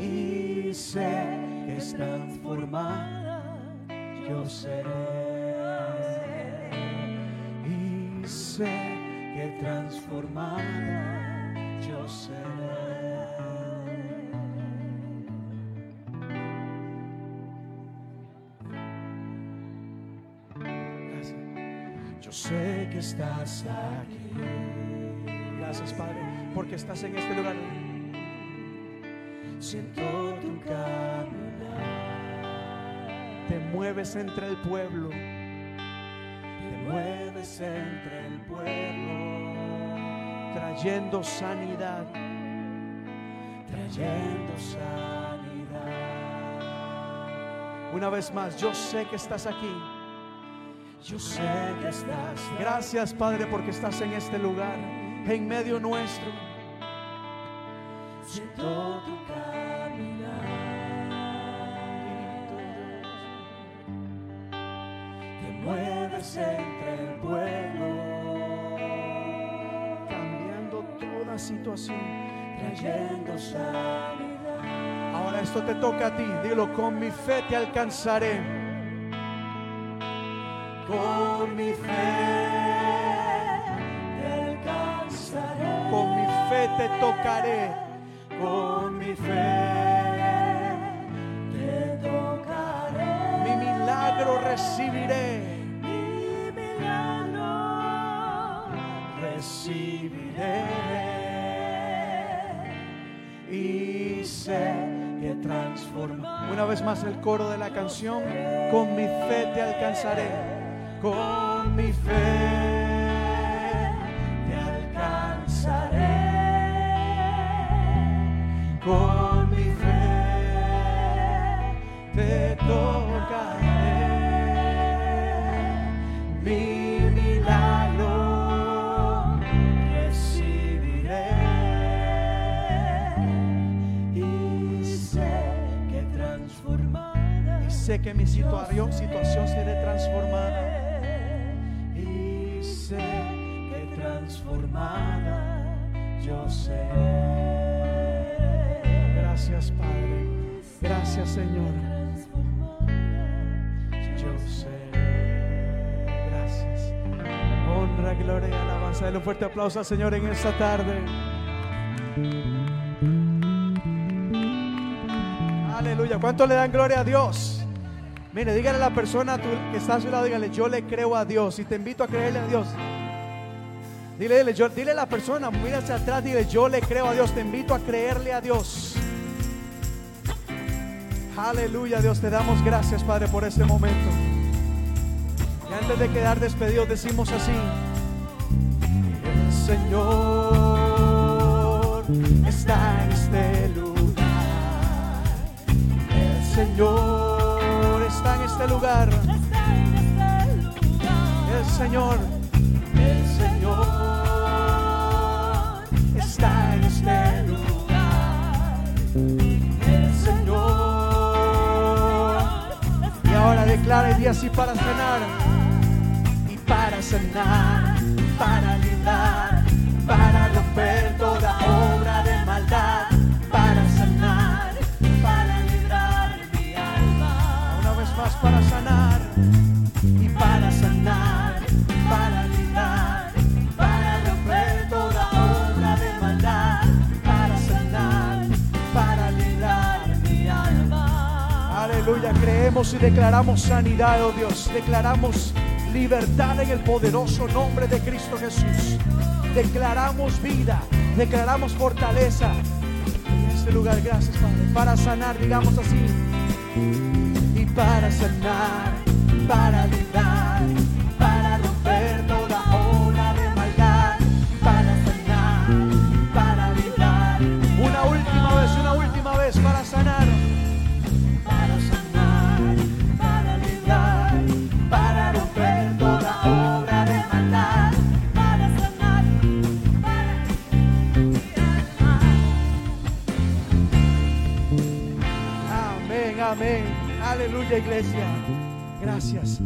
y sé que transformada yo seré que transformada yo seré. Yo sé que estás aquí. Gracias, Padre, porque estás en este lugar. Siento tu caminar. Te mueves entre el pueblo. Te mueves entre el pueblo. Trayendo sanidad. Trayendo sanidad. Una vez más, yo sé que estás aquí. Yo sé que estás. Gracias, Padre, porque estás en este lugar, en medio nuestro. Siento tu caminar. Te mueves entre pueblo, cambiando toda situación, trayendo sanidad. Ahora esto te toca a ti. Dilo, con mi fe te alcanzaré con mi fe te alcanzaré. Con mi fe te tocaré. Con mi fe te tocaré. Mi milagro recibiré. Recibiré. Y sé que transforma. Una vez más el coro de la canción. Con mi fe te alcanzaré con mi fe te alcanzaré, con mi fe te tocaré, sé que mi situación, situación será transformada que transformada yo sé. Gracias Padre, gracias Señor. Yo sé. Gracias. Honra, gloria y alabanza. Dale un fuerte aplauso al Señor en esta tarde. Aleluya. ¿Cuánto le dan gloria a Dios? Mire, dígale a la persona que está a su lado, dígale, yo le creo a Dios y te invito a creerle a Dios. Dile, dile, dile a la persona, mira atrás, dile, yo le creo a Dios, te invito a creerle a Dios. Aleluya, Dios, te damos gracias, Padre, por este momento. Y antes de quedar despedidos, decimos así, el Señor está en este lugar. El Señor está en este lugar. El Señor, el Señor está en este lugar. El Señor. Y ahora declara el día así para sanar. Y para sanar, para librar, para para sanar y para sanar, para librar, para romper toda de maldad, para sanar, para librar mi alma. Aleluya, creemos y declaramos sanidad, oh Dios, declaramos libertad en el poderoso nombre de Cristo Jesús. Declaramos vida, declaramos fortaleza en este lugar, gracias Padre, para sanar, digamos así para sanar, para librar, Aleluya, iglesia. Gracias.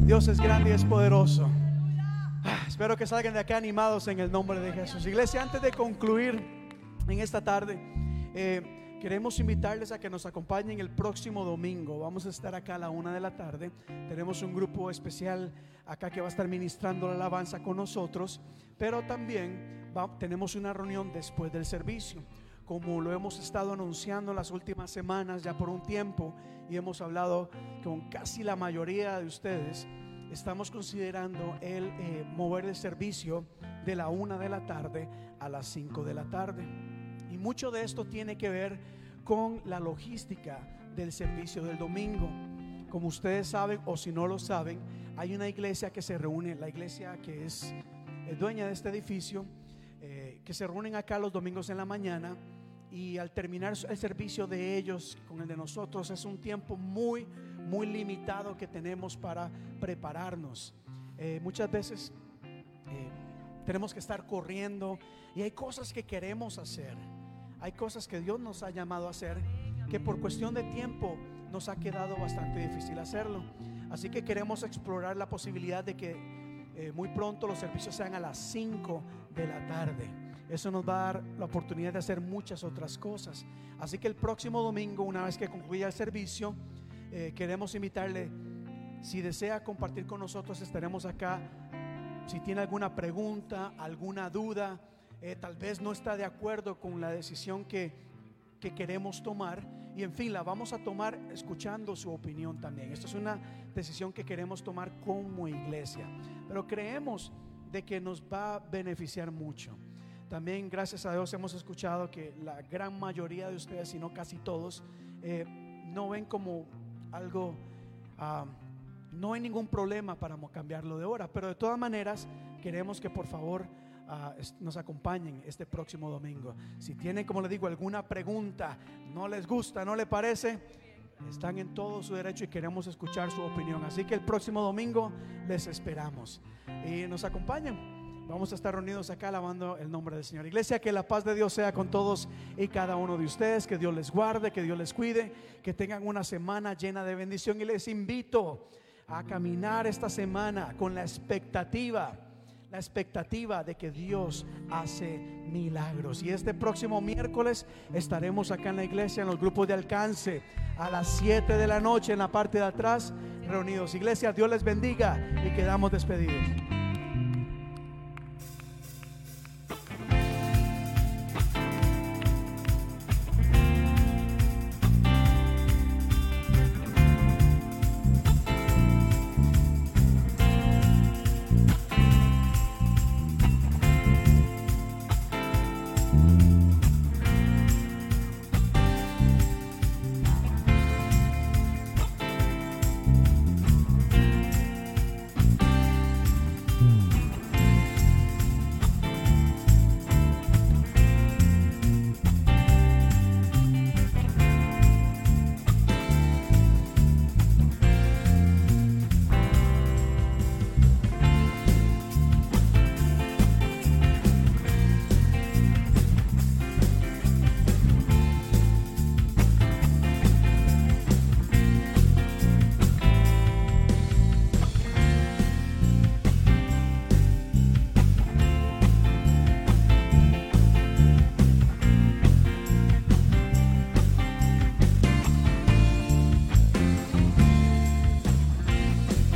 Dios es grande y es poderoso. Ah, espero que salgan de acá animados en el nombre de Jesús. Iglesia, antes de concluir en esta tarde, eh, queremos invitarles a que nos acompañen el próximo domingo. Vamos a estar acá a la una de la tarde. Tenemos un grupo especial acá que va a estar ministrando la alabanza con nosotros, pero también tenemos una reunión después del servicio como lo hemos estado anunciando las últimas semanas, ya por un tiempo, y hemos hablado con casi la mayoría de ustedes, estamos considerando el eh, mover el servicio de la una de la tarde a las cinco de la tarde. Y mucho de esto tiene que ver con la logística del servicio del domingo. Como ustedes saben, o si no lo saben, hay una iglesia que se reúne, la iglesia que es eh, dueña de este edificio, eh, que se reúnen acá los domingos en la mañana y al terminar el servicio de ellos con el de nosotros es un tiempo muy, muy limitado que tenemos para prepararnos. Eh, muchas veces eh, tenemos que estar corriendo y hay cosas que queremos hacer, hay cosas que Dios nos ha llamado a hacer que por cuestión de tiempo nos ha quedado bastante difícil hacerlo. Así que queremos explorar la posibilidad de que eh, muy pronto los servicios sean a las 5 de la tarde. Eso nos va a dar la oportunidad de hacer muchas otras cosas. Así que el próximo domingo, una vez que concluya el servicio, eh, queremos invitarle, si desea compartir con nosotros, estaremos acá. Si tiene alguna pregunta, alguna duda, eh, tal vez no está de acuerdo con la decisión que, que queremos tomar. Y en fin, la vamos a tomar escuchando su opinión también. Esta es una decisión que queremos tomar como iglesia. Pero creemos de que nos va a beneficiar mucho. También gracias a Dios hemos escuchado que la gran mayoría de ustedes, si no casi todos, eh, no ven como algo, ah, no hay ningún problema para cambiarlo de hora, pero de todas maneras queremos que por favor ah, nos acompañen este próximo domingo. Si tienen, como le digo, alguna pregunta, no les gusta, no le parece, están en todo su derecho y queremos escuchar su opinión. Así que el próximo domingo les esperamos y nos acompañan. Vamos a estar reunidos acá alabando el nombre del Señor. Iglesia, que la paz de Dios sea con todos y cada uno de ustedes, que Dios les guarde, que Dios les cuide, que tengan una semana llena de bendición y les invito a caminar esta semana con la expectativa, la expectativa de que Dios hace milagros. Y este próximo miércoles estaremos acá en la iglesia, en los grupos de alcance, a las 7 de la noche en la parte de atrás, reunidos. Iglesia, Dios les bendiga y quedamos despedidos.